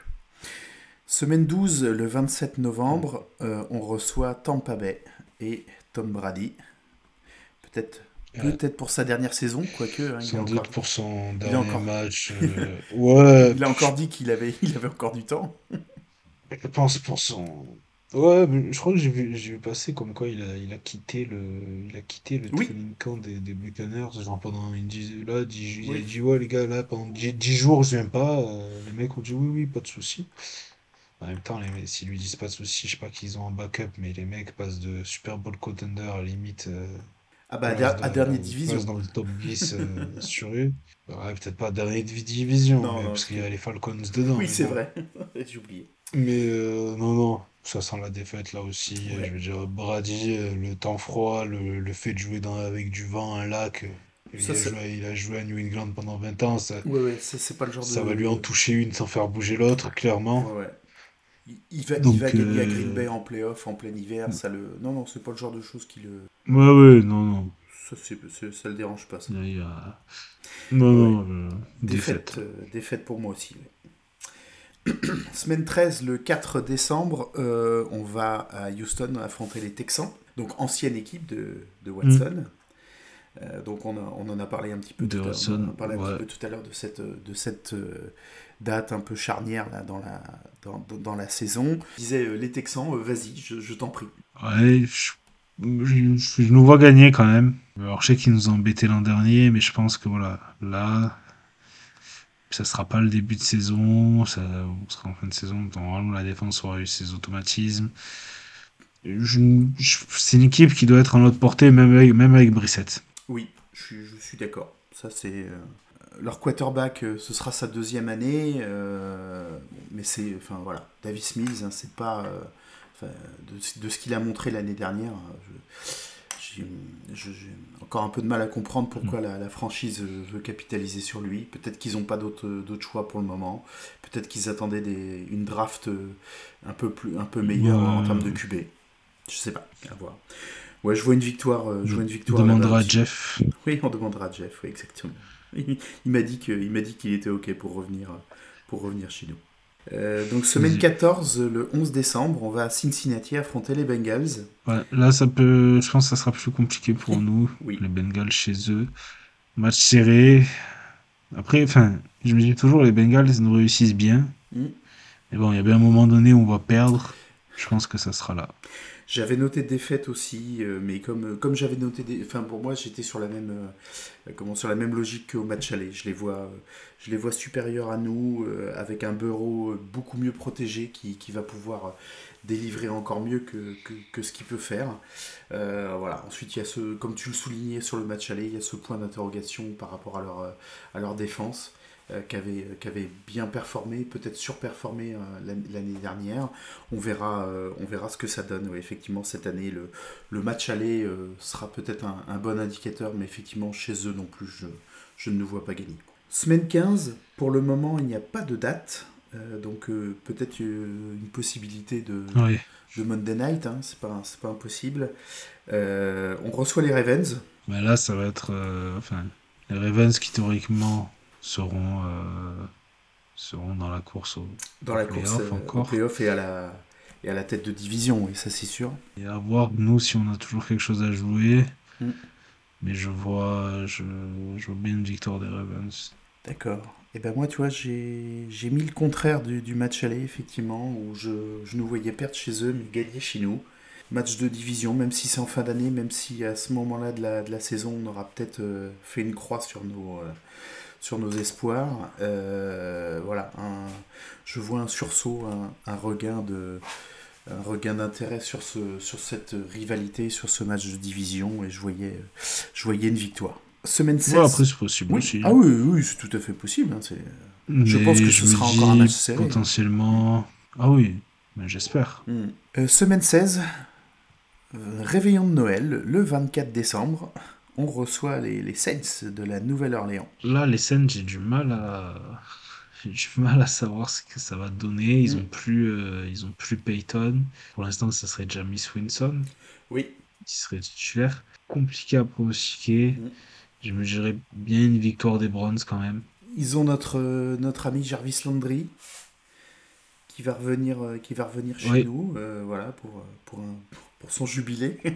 Semaine 12, le 27 novembre, euh, on reçoit Tampa Bay et Tom Brady. Peut-être Peut-être pour sa dernière saison, quoique. Hein, Sans doute pour son dernier match. Euh, ouais. Il a encore dit qu'il avait, il avait encore du temps. Je pense pour son. Ouais, je crois que j'ai vu, j'ai vu passer comme quoi il a, il a quitté le, il a quitté le training camp des, des Buccaneers, genre pendant une dizaine, là, il a dit, ouais, les gars, là, pendant 10, jours, je viens pas. Euh, les mecs ont dit, oui, oui, pas de souci. En même temps, les, s'ils lui disent pas de souci, je sais pas qu'ils ont un backup, mais les mecs passent de Super Bowl contender à limite. Euh, ah bah, à, dernière division. dans le top 10 euh, sur eux. Ouais, peut-être pas dernière division, parce qu'il y a les Falcons dedans. Oui, c'est vrai. J'ai oublié. Mais euh, non, non, ça sent la défaite là aussi. Je veux dire, Brady, euh, le temps froid, le, le fait de jouer dans, avec du vent, un lac. Il, a joué, il, a joué, à New England pendant 20 ans. Ça, ouais, ouais, c'est pas le genre ça va lui en toucher une sans faire bouger l'autre, clairement. Ouais, il, va, il va gagner à Green Bay en playoff en plein hiver. Ça le... Non, non, c'est pas le genre de choses qui le. Ouais, ouais, non, non. Ça, ça le dérange pas. Ça. Non, non, euh, défaite. Euh, défaite. pour moi aussi. Semaine 13, le 4 décembre, euh, on va à Houston affronter les Texans, donc ancienne équipe de, de Watson. Mm. donc on, on, en a parlé un petit peu, de tout, Watson, à, on a tout à l'heure de cette, de cette date un peu charnière là, dans, la, dans, dans la saison. Je disais les Texans, vas-y, je, je t'en prie. Ouais, je je, nous vois gagner quand même. Alors, je sais qu'ils nous ont embêtés l'an dernier, mais je pense que voilà, là, ça sera pas le début de saison, ça, on sera en fin de saison, normalement la défense aura eu ses automatismes. c'est une équipe qui doit être en autre portée, même avec, même avec Brissette. Oui, je suis, d'accord. Ça, c'est. Euh, leur quarterback, euh, ce sera sa deuxième année, euh, mais c'est. Enfin, voilà. Davis Mills, hein, c'est pas de, ce qu'il a montré l'année dernière, j'ai encore un peu de mal à comprendre pourquoi mm. la, franchise veut capitaliser sur lui. Peut-être qu'ils n'ont pas d'autres choix pour le moment. Peut-être qu'ils attendaient des, une draft un peu, plus, un peu meilleure en termes de QB. Je sais pas, à voir. Ouais, je vois une victoire. Euh, je vois une victoire on demandera à Jeff. Oui, on demandera à Jeff, oui, exactement. Il, m'a dit qu'il était OK pour revenir, pour revenir chez nous. Euh, donc semaine 14, le 11 décembre, on va à Cincinnati affronter les Bengals. Ouais, là ça peut, je pense que ça sera plus compliqué pour nous, les Bengals chez eux. Match serré. Après, enfin, je me dis toujours les Bengals nous réussissent bien. Mm. Mais bon, il y a bien un moment donné où on va perdre. Je pense que ça sera là. J'avais noté défaite aussi, euh, mais comme, euh, comme j'avais noté des... Enfin, pour moi, j'étais sur la même euh, comment, sur la même logique qu'au match aller. Je les vois, je les vois supérieurs à nous, avec un bureau beaucoup mieux protégé qui, qui, va pouvoir délivrer encore mieux que, que, que ce qu'il peut faire. voilà. Ensuite, il y a ce, comme tu le soulignais sur le match aller, il y a ce point d'interrogation par rapport à leur, à leur défense. Euh, qui, avait, qui avait bien performé, peut-être surperformé euh, l'année dernière. On verra, euh, on verra ce que ça donne. effectivement, cette année, le, le match aller sera peut-être un, bon indicateur, mais effectivement, chez eux non plus, je, je ne nous vois pas gagner. Semaine 15, pour le moment, il n'y a pas de date. donc peut-être une possibilité de, de Monday Night, hein, c'est pas, pas impossible. on reçoit les Ravens. Mais là, ça va être... enfin, les Ravens qui théoriquement seront, euh, seront dans la course au, dans la course euh, encore. playoff et à la et à la tête de division, et ça c'est sûr. Et à voir nous si on a toujours quelque chose à jouer. Mm. Mais je vois, je, je, vois bien une victoire des Ravens. D'accord. Et ben moi, tu vois, j'ai mis le contraire du, du, match aller, effectivement, où je, je, nous voyais perdre chez eux, mais gagner chez nous. Match de division, même si c'est en fin d'année, même si à ce moment-là de la, de la saison, on aura peut-être euh, fait une croix sur nos, sur nos espoirs. Euh, voilà, je vois un sursaut, un, regain de un regain d'intérêt sur, ce, sur cette rivalité, sur ce match de division, et je voyais, je voyais une victoire. Semaine 16. après, c'est possible aussi. Ah oui, oui, c'est tout à fait possible. Hein, je pense que ce sera encore un match serré. Potentiellement. Ah oui, mais j'espère. Hmm. Euh, semaine 16, euh, réveillon de Noël, le 24 décembre on reçoit les, les Saints de la Nouvelle-Orléans. Là, les Saints, j'ai du mal à. j'ai du mal à savoir ce que ça va donner. Ils Mm. ont plus, euh, ils ont plus Payton. Pour l'instant, ça serait James Winston Oui. qui serait titulaire. Compliqué à pronostiquer. Mm. Je me dirais bien une victoire des Browns quand même. Ils ont notre, euh, notre ami Jarvis Landry qui va revenir, euh, qui va revenir chez Oui. nous euh, voilà, pour, pour, un- pour son jubilé.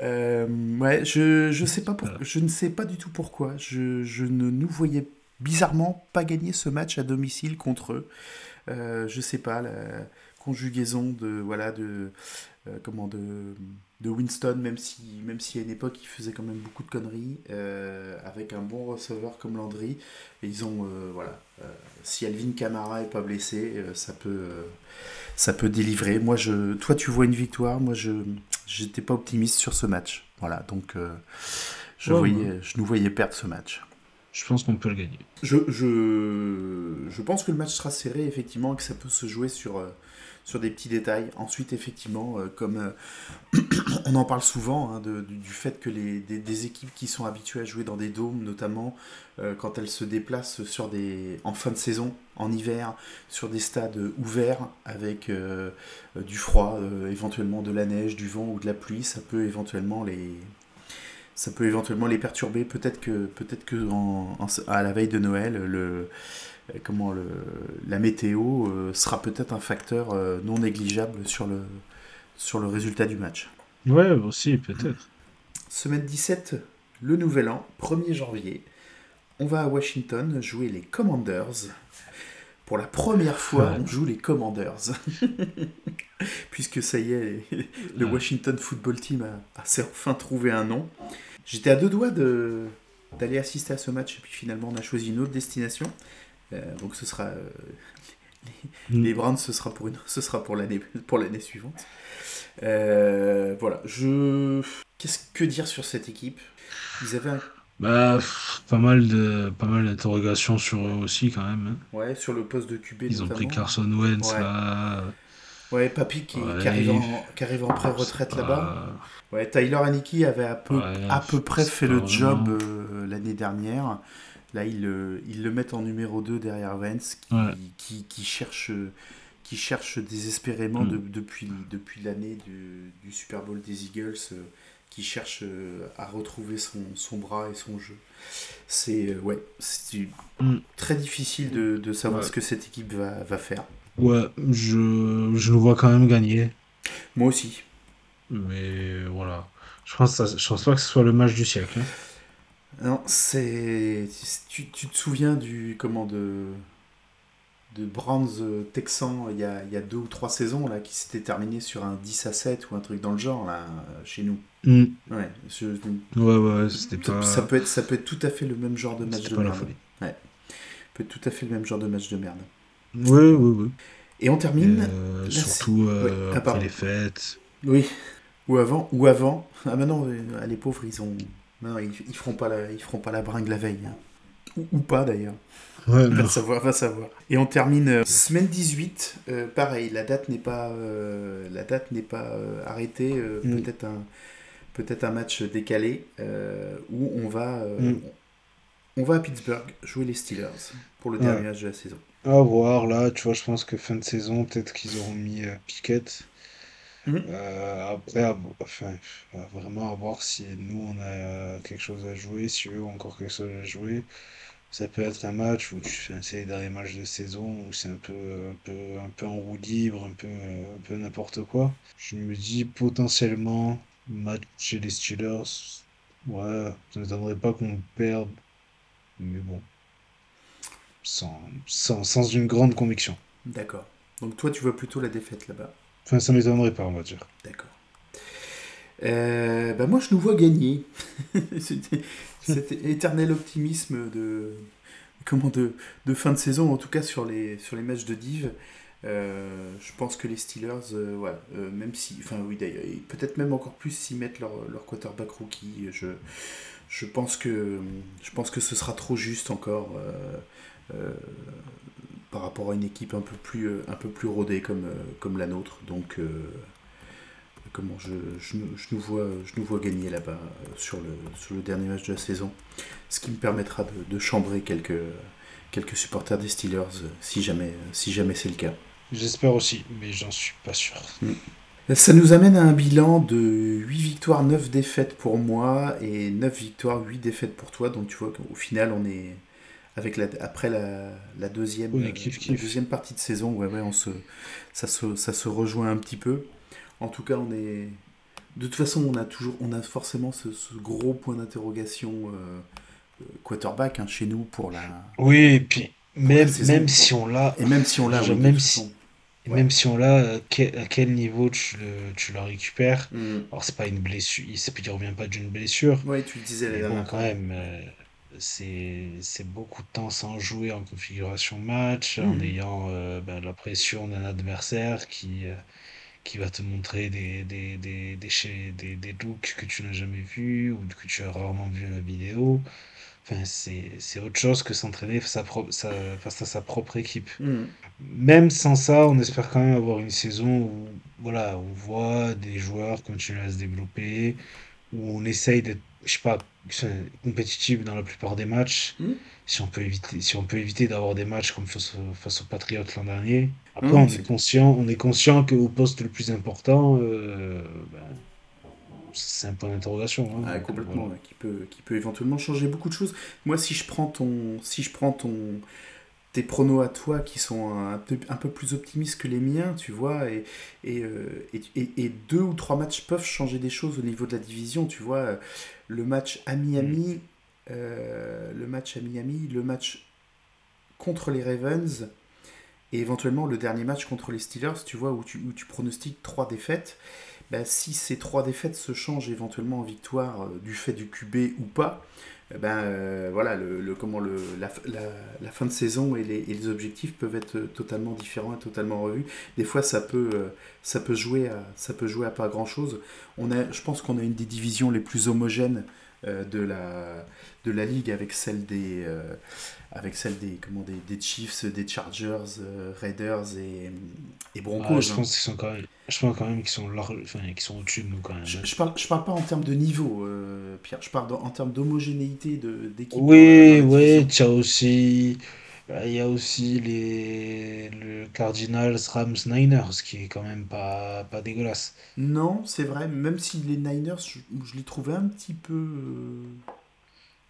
Euh, ouais, je, je, sais pas pour- je ne sais pas du tout pourquoi. Je, je ne nous voyais bizarrement pas gagner ce match à domicile contre eux. Euh, je sais pas, la conjugaison de voilà de euh, comment de, de Winston, même si même si à une époque il faisait quand même beaucoup de conneries, euh, avec un bon receveur comme Landry, et ils ont euh, voilà, euh, si Alvin Kamara est pas blessé, ça peut ça peut délivrer. Moi je, toi tu vois une victoire, moi je j'étais pas optimiste sur ce match. Voilà, donc euh, je Ouais, voyais, ouais. je nous voyais perdre ce match. Je pense qu'on peut le gagner. Je, je, je pense que le match sera serré, effectivement, et que ça peut se jouer sur, euh, sur des petits détails. Ensuite, effectivement, euh, comme euh, on en parle souvent, hein, du, fait que des, équipes qui sont habituées à jouer dans des dômes, notamment euh, quand elles se déplacent en fin de saison, en hiver, sur des stades ouverts, avec du froid, éventuellement de la neige, du vent ou de la pluie, ça peut éventuellement les, perturber. Peut-être que, peut-être que à la veille de Noël, le, comment le, la météo euh, sera peut-être un facteur euh, non négligeable sur le, sur le résultat du match. Ouais, aussi, peut-être. Semaine 17, le nouvel an, 1er janvier. On va à Washington jouer les Commanders. Pour la première fois, Ouais. on joue les Commanders. Puisque ça y est, le Ouais. Washington Football Team a, a s'est enfin trouvé un nom. J'étais à deux doigts de, d'aller assister à ce match, et puis finalement, on a choisi une autre destination. Euh, donc ce sera. euh, les, Mm. les Browns, ce sera pour, une, ce sera pour, l'année, pour l'année suivante. Euh, voilà. Je. Qu'est-ce que dire sur cette équipe? Ils avaient un. Bah, pas mal de, pas mal d'interrogations sur eux aussi quand même. hein. Ouais, sur le poste de QB. Ils ont pris. Carson Wentz Ouais. là. Ouais, Papy qui, Ouais, qui arrive, en, il- qui arrive en pré-retraite c'est là-bas. pas- Ouais, Tyler Aniki avait à peu, Ouais, à peu près fait le vraiment- job euh, l'année dernière. Là, ils le, ils le mettent en numéro 2 derrière Vance, qui, Ouais. qui, qui cherche, qui cherche désespérément Mm. de- depuis, depuis l'année du, du Super Bowl des Eagles, euh, qui cherche euh, à retrouver son, son bras et son jeu. C'est euh, ouais, c'est Mm. très difficile de, de savoir Ouais. ce que cette équipe va, va faire. Ouais, je, je nous vois quand même gagner. Moi aussi. Mais voilà. Je pense, ça- je pense pas que ce soit le match du siècle. hein. Non, c'est. Tu, tu te souviens du. Comment de. De Browns euh, Texan il y, a, il y a deux ou trois saisons là qui s'était terminé sur un 10 à 7 ou un truc dans le genre là euh, chez nous. Mm. Ouais, je- Ouais, ouais, c'était pas. ça peut être, ça peut être tout à fait le même genre de match de pas la merde. folie. Ouais. peut être tout à fait le même genre de match de merde. Oui, oui, oui. Et on termine. Euh, là, surtout euh, ouais. Après les fêtes. Oui. Ou avant. Ou avant. Ah bah non, euh, les pauvres ils ont. Non, ils, ils feront pas la, ils feront pas la bringue la veille. hein. Ou, ou pas d'ailleurs. Ouais, Va savoir, va savoir. Et on termine euh, semaine 18. euh, pareil, la date n'est pas, euh, la date n'est pas arrêtée. Mm. Peut-être un, peut-être un match décalé où on va, Mm. on va à Pittsburgh jouer les Steelers pour le Ouais. dernier match de la saison. À voir, là, tu vois, je pense que fin de saison, peut-être qu'ils auront mis Pickett. Mhm. Euh, après, à- enfin, à vraiment à voir si nous, on a euh, quelque chose à jouer, si eux ont encore quelque chose à jouer. Ça peut être un match où tu fais c'est les derniers matchs de saison, où c'est un peu, un peu, un peu en roue libre, un peu, euh, un peu n'importe quoi. Je me dis potentiellement, match chez les Steelers, ouais, ça ne m'étonnerait pas qu'on perde, mais bon, sans, sans, sans une grande conviction. D'accord. Donc toi, tu vois plutôt la défaite là-bas. Enfin, ça m'étonnerait pas, on va dire. D'accord. Euh, bah moi, je nous vois gagner. Cet éternel optimisme de, fin de saison, en tout cas sur les, matchs de Div. Euh, je pense que les Steelers, euh, même si, enfin oui d'ailleurs, peut-être même encore plus s'ils mettent leur, quarterback rookie, je, pense que ce sera trop juste encore par rapport à une équipe un peu plus euh, un peu plus rodée comme euh, comme la nôtre. Donc euh, comment je, je, nous- je nous vois je nous vois gagner là-bas sur le sur le dernier match de la saison, ce qui me permettra de, de chambrer quelques quelques supporters des Steelers, si jamais, si jamais c'est le cas. J'espère aussi, mais j'en suis pas sûr. Mm. Ça nous amène à un bilan de 8 victoires, 9 défaites pour moi et 9 victoires, 8 défaites pour toi. Donc tu vois qu'au final, on est avec la, après la, la deuxième, deuxième partie de saison, ouais, ouais, on se, ça, se, ça se rejoint un petit peu. En tout cas, on est. De toute façon, on a toujours, on a forcément ce, gros point d'interrogation euh, quarterback hein, chez nous pour la. Oui, et puis même, même si on l'a. Et même si on l'a, même si. même si on l'a, à quel niveau tu le, tu le récupères mm. Alors, c'est pas une blessure, il ne revient pas d'une blessure. Oui, tu le disais la bon, quand même, euh, c'est beaucoup de temps sans jouer en configuration match, en hmm. ayant euh, ben, la pression d'un adversaire qui, euh, qui va te montrer des, des, des, des, des, looks que tu n'as jamais vus ou que tu as rarement vu à la vidéo. Enfin, c'est autre chose que s'entraîner face, à sa propre équipe. Hmm. Même sans ça, on espère quand même avoir une saison où voilà, on voit des joueurs continuer à se développer, où on essaye d'être, je sais pas, compétitif dans la plupart des matchs. Hmm. Si on peut éviter, si on peut éviter d'avoir des matchs comme face, face aux Patriots l'an dernier. Après, on, est conscient, on est conscient qu'au poste le plus important, euh, ben, c'est un point d'interrogation. Hein. Ah, complètement, qui, peut, qui peut éventuellement changer beaucoup de choses. Moi, si je prends ton, si je prends ton, tes pronos à toi qui sont un peu, un peu plus optimistes que les miens, tu vois, et, euh, et, et, deux ou trois matchs peuvent changer des choses au niveau de la division, tu vois. Le match à Miami, mm. euh, le match à Miami, le match contre les Ravens, et éventuellement le dernier match contre les Steelers, tu vois, où tu, où tu pronostiques trois défaites. Bah, si ces trois défaites se changent éventuellement en victoire euh, du fait du QB ou pas, ben euh, voilà, le, comment le, la, fin de saison et les, objectifs peuvent être totalement différents et totalement revus. Des fois, ça peut, euh, ça peut, jouer, à, ça peut jouer à pas grand chose. On a, je pense qu'on a une des divisions les plus homogènes de, la, de la ligue avec celle des, avec celle des, comment, des, des Chiefs, des Chargers, Raiders et, et Broncos. je hein. pense qu'ils sont quand même je pense quand même qu'ils sont, enfin, sont au-dessus de nous quand même. Je, je, parle, je parle pas en termes de niveau, euh, Pierre. Je parle en termes d'homogénéité d'équipe. Oui, oui, tu as aussi. Bah, il y a aussi les le Cardinals Rams Niners qui est quand même pas, pas dégueulasse. Non, c'est vrai, même si les Niners, je, les trouvais un petit peu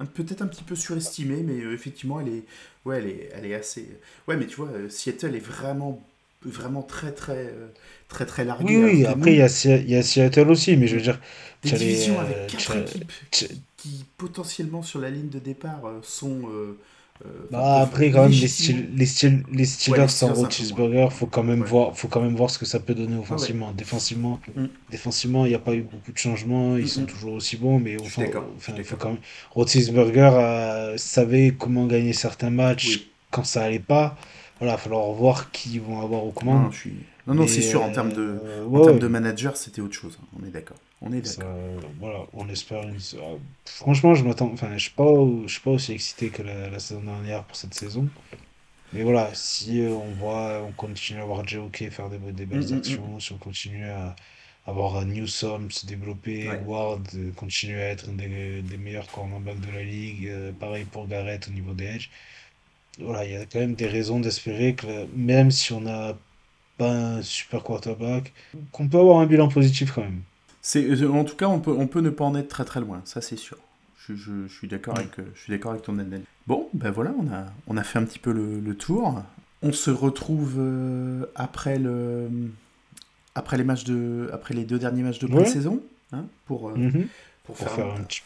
euh, peut-être un petit peu surestimés, mais euh, effectivement, elle est, ouais, elle est, elle est assez. Ouais, mais tu vois, Seattle est vraiment vraiment très très euh, très très largué. Oui, oui. après il y, y a Seattle aussi, mais je veux dire. Des divisions avec euh, quatre équipes qui potentiellement sur la ligne de départ euh, sont euh, bah, après, quand même, les, les, les Steelers sans Roethlisberger, faut quand même voir, faut quand même voir ce que ça peut donner offensivement. Défensivement, mm. défensivement, il n'y a pas eu beaucoup de changements. Ils sont toujours aussi bons, mais enfin, il faut quand même. Euh, savait comment gagner certains matchs quand ça allait pas. Voilà, il va falloir voir qui vont avoir aux commandes. Non, je suis... Non, non, c'est sûr, en termes de, euh, en termes de manager, c'était autre chose. Hein. On est d'accord. On est d'accord. voilà, on espère. Franchement, je m'attends. Enfin, je suis pas, je suis pas aussi excité que la, saison dernière pour cette saison. Mais voilà, si euh, on voit, on continue à voir JOK faire des, des belles mm, mm, mm. actions, si on continue à avoir Newsom se développer, Ward euh, continue à être un des, des meilleurs cornerbacks de la ligue, pareil pour Garrett au niveau des edge. Voilà, il y a quand même des raisons d'espérer que même si on a un super quarterback, qu'on peut avoir un bilan positif quand même. C'est, euh, en tout cas, on peut, on peut ne pas en être très très loin, ça c'est sûr. Je, je, je suis d'accord avec, euh, je suis d'accord avec ton analyse. Bon, ben voilà, on a, on a fait un petit peu le, le tour. On se retrouve euh, après le, après les matchs de, après les deux derniers matchs de pré-saison, hein, pour, mhm. pour, faire, un, petit,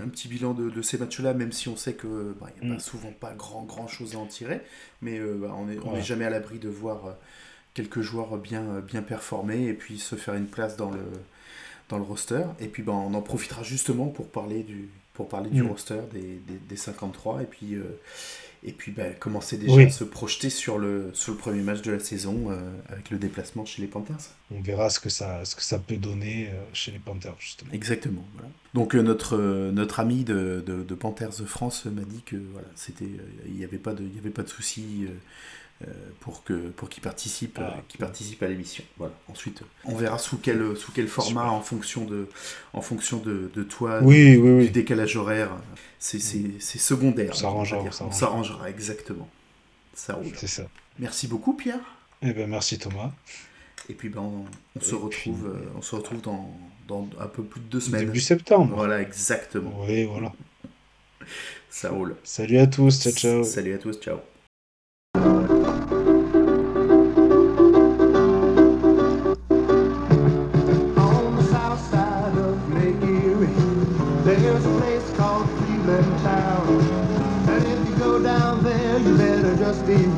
un, petit, bilan de, de ces matchs-là, même si on sait que bah, n'y a pas, mm. souvent pas grand grand chose à en tirer, mais bah, on n'est est jamais à l'abri de voir quelques joueurs bien, bien performés et puis se faire une place dans le, dans le roster. Et puis ben, on en profitera justement pour parler du, pour parler du mm. roster des, des, 53 et puis, euh, et puis ben, commencer déjà à se projeter sur le, sur le premier match de la saison euh, avec le déplacement chez les Panthers. On verra ce que ça, ce que ça peut donner euh, chez les Panthers justement. Exactement. Voilà. Donc notre, notre ami de, de, Panthers France m'a dit que voilà, c'était, il n'y avait pas de, il y avait pas de souci pour que pour qu'il participe, ah, participe à l'émission. Voilà. Ensuite, on verra sous quel sous quel format en fonction de en fonction de, de toi, oui, du, oui, oui. décalage horaire. C'est secondaire. On s'arrangera. On s'arrangera exactement. Ça roule. C'est ça. Merci beaucoup, Pierre. Eh ben, merci Thomas. Et puis ben, on, se retrouve, euh, on se retrouve dans, dans, un peu plus de deux semaines. Début septembre. Voilà, exactement. Oui, voilà. Ça roule. Salut à tous, ciao ciao. Salut à tous, ciao.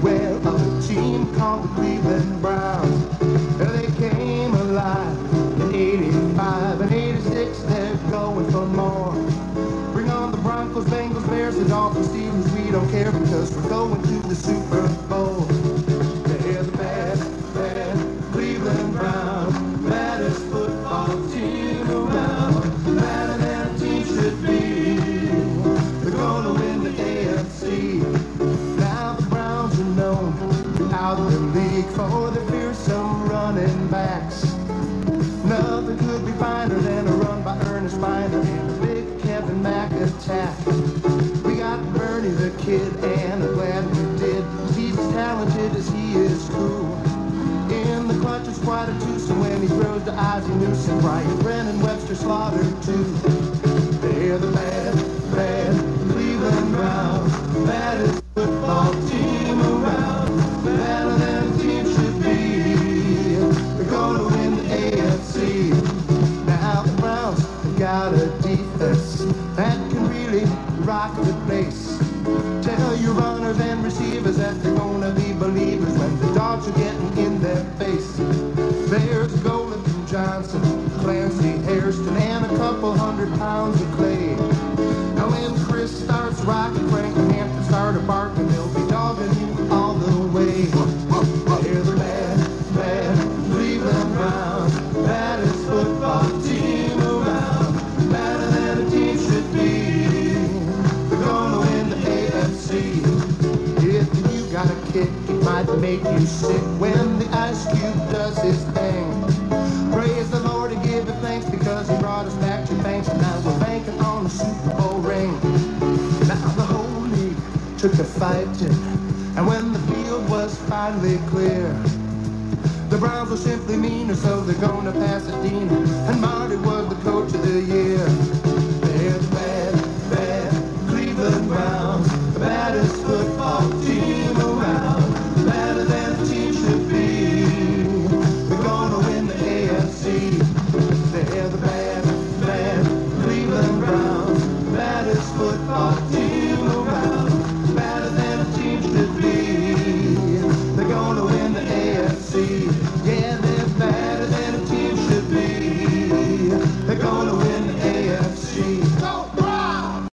well of a team called the Cleveland Browns. And they came alive in 85 and 86, they're going for more. Bring on the Broncos, Bengals, Bears, the Dolphins, Steelers, we don't care because we're going to the Super Bowl. slaughtered too. or so, they're going to Pasadena.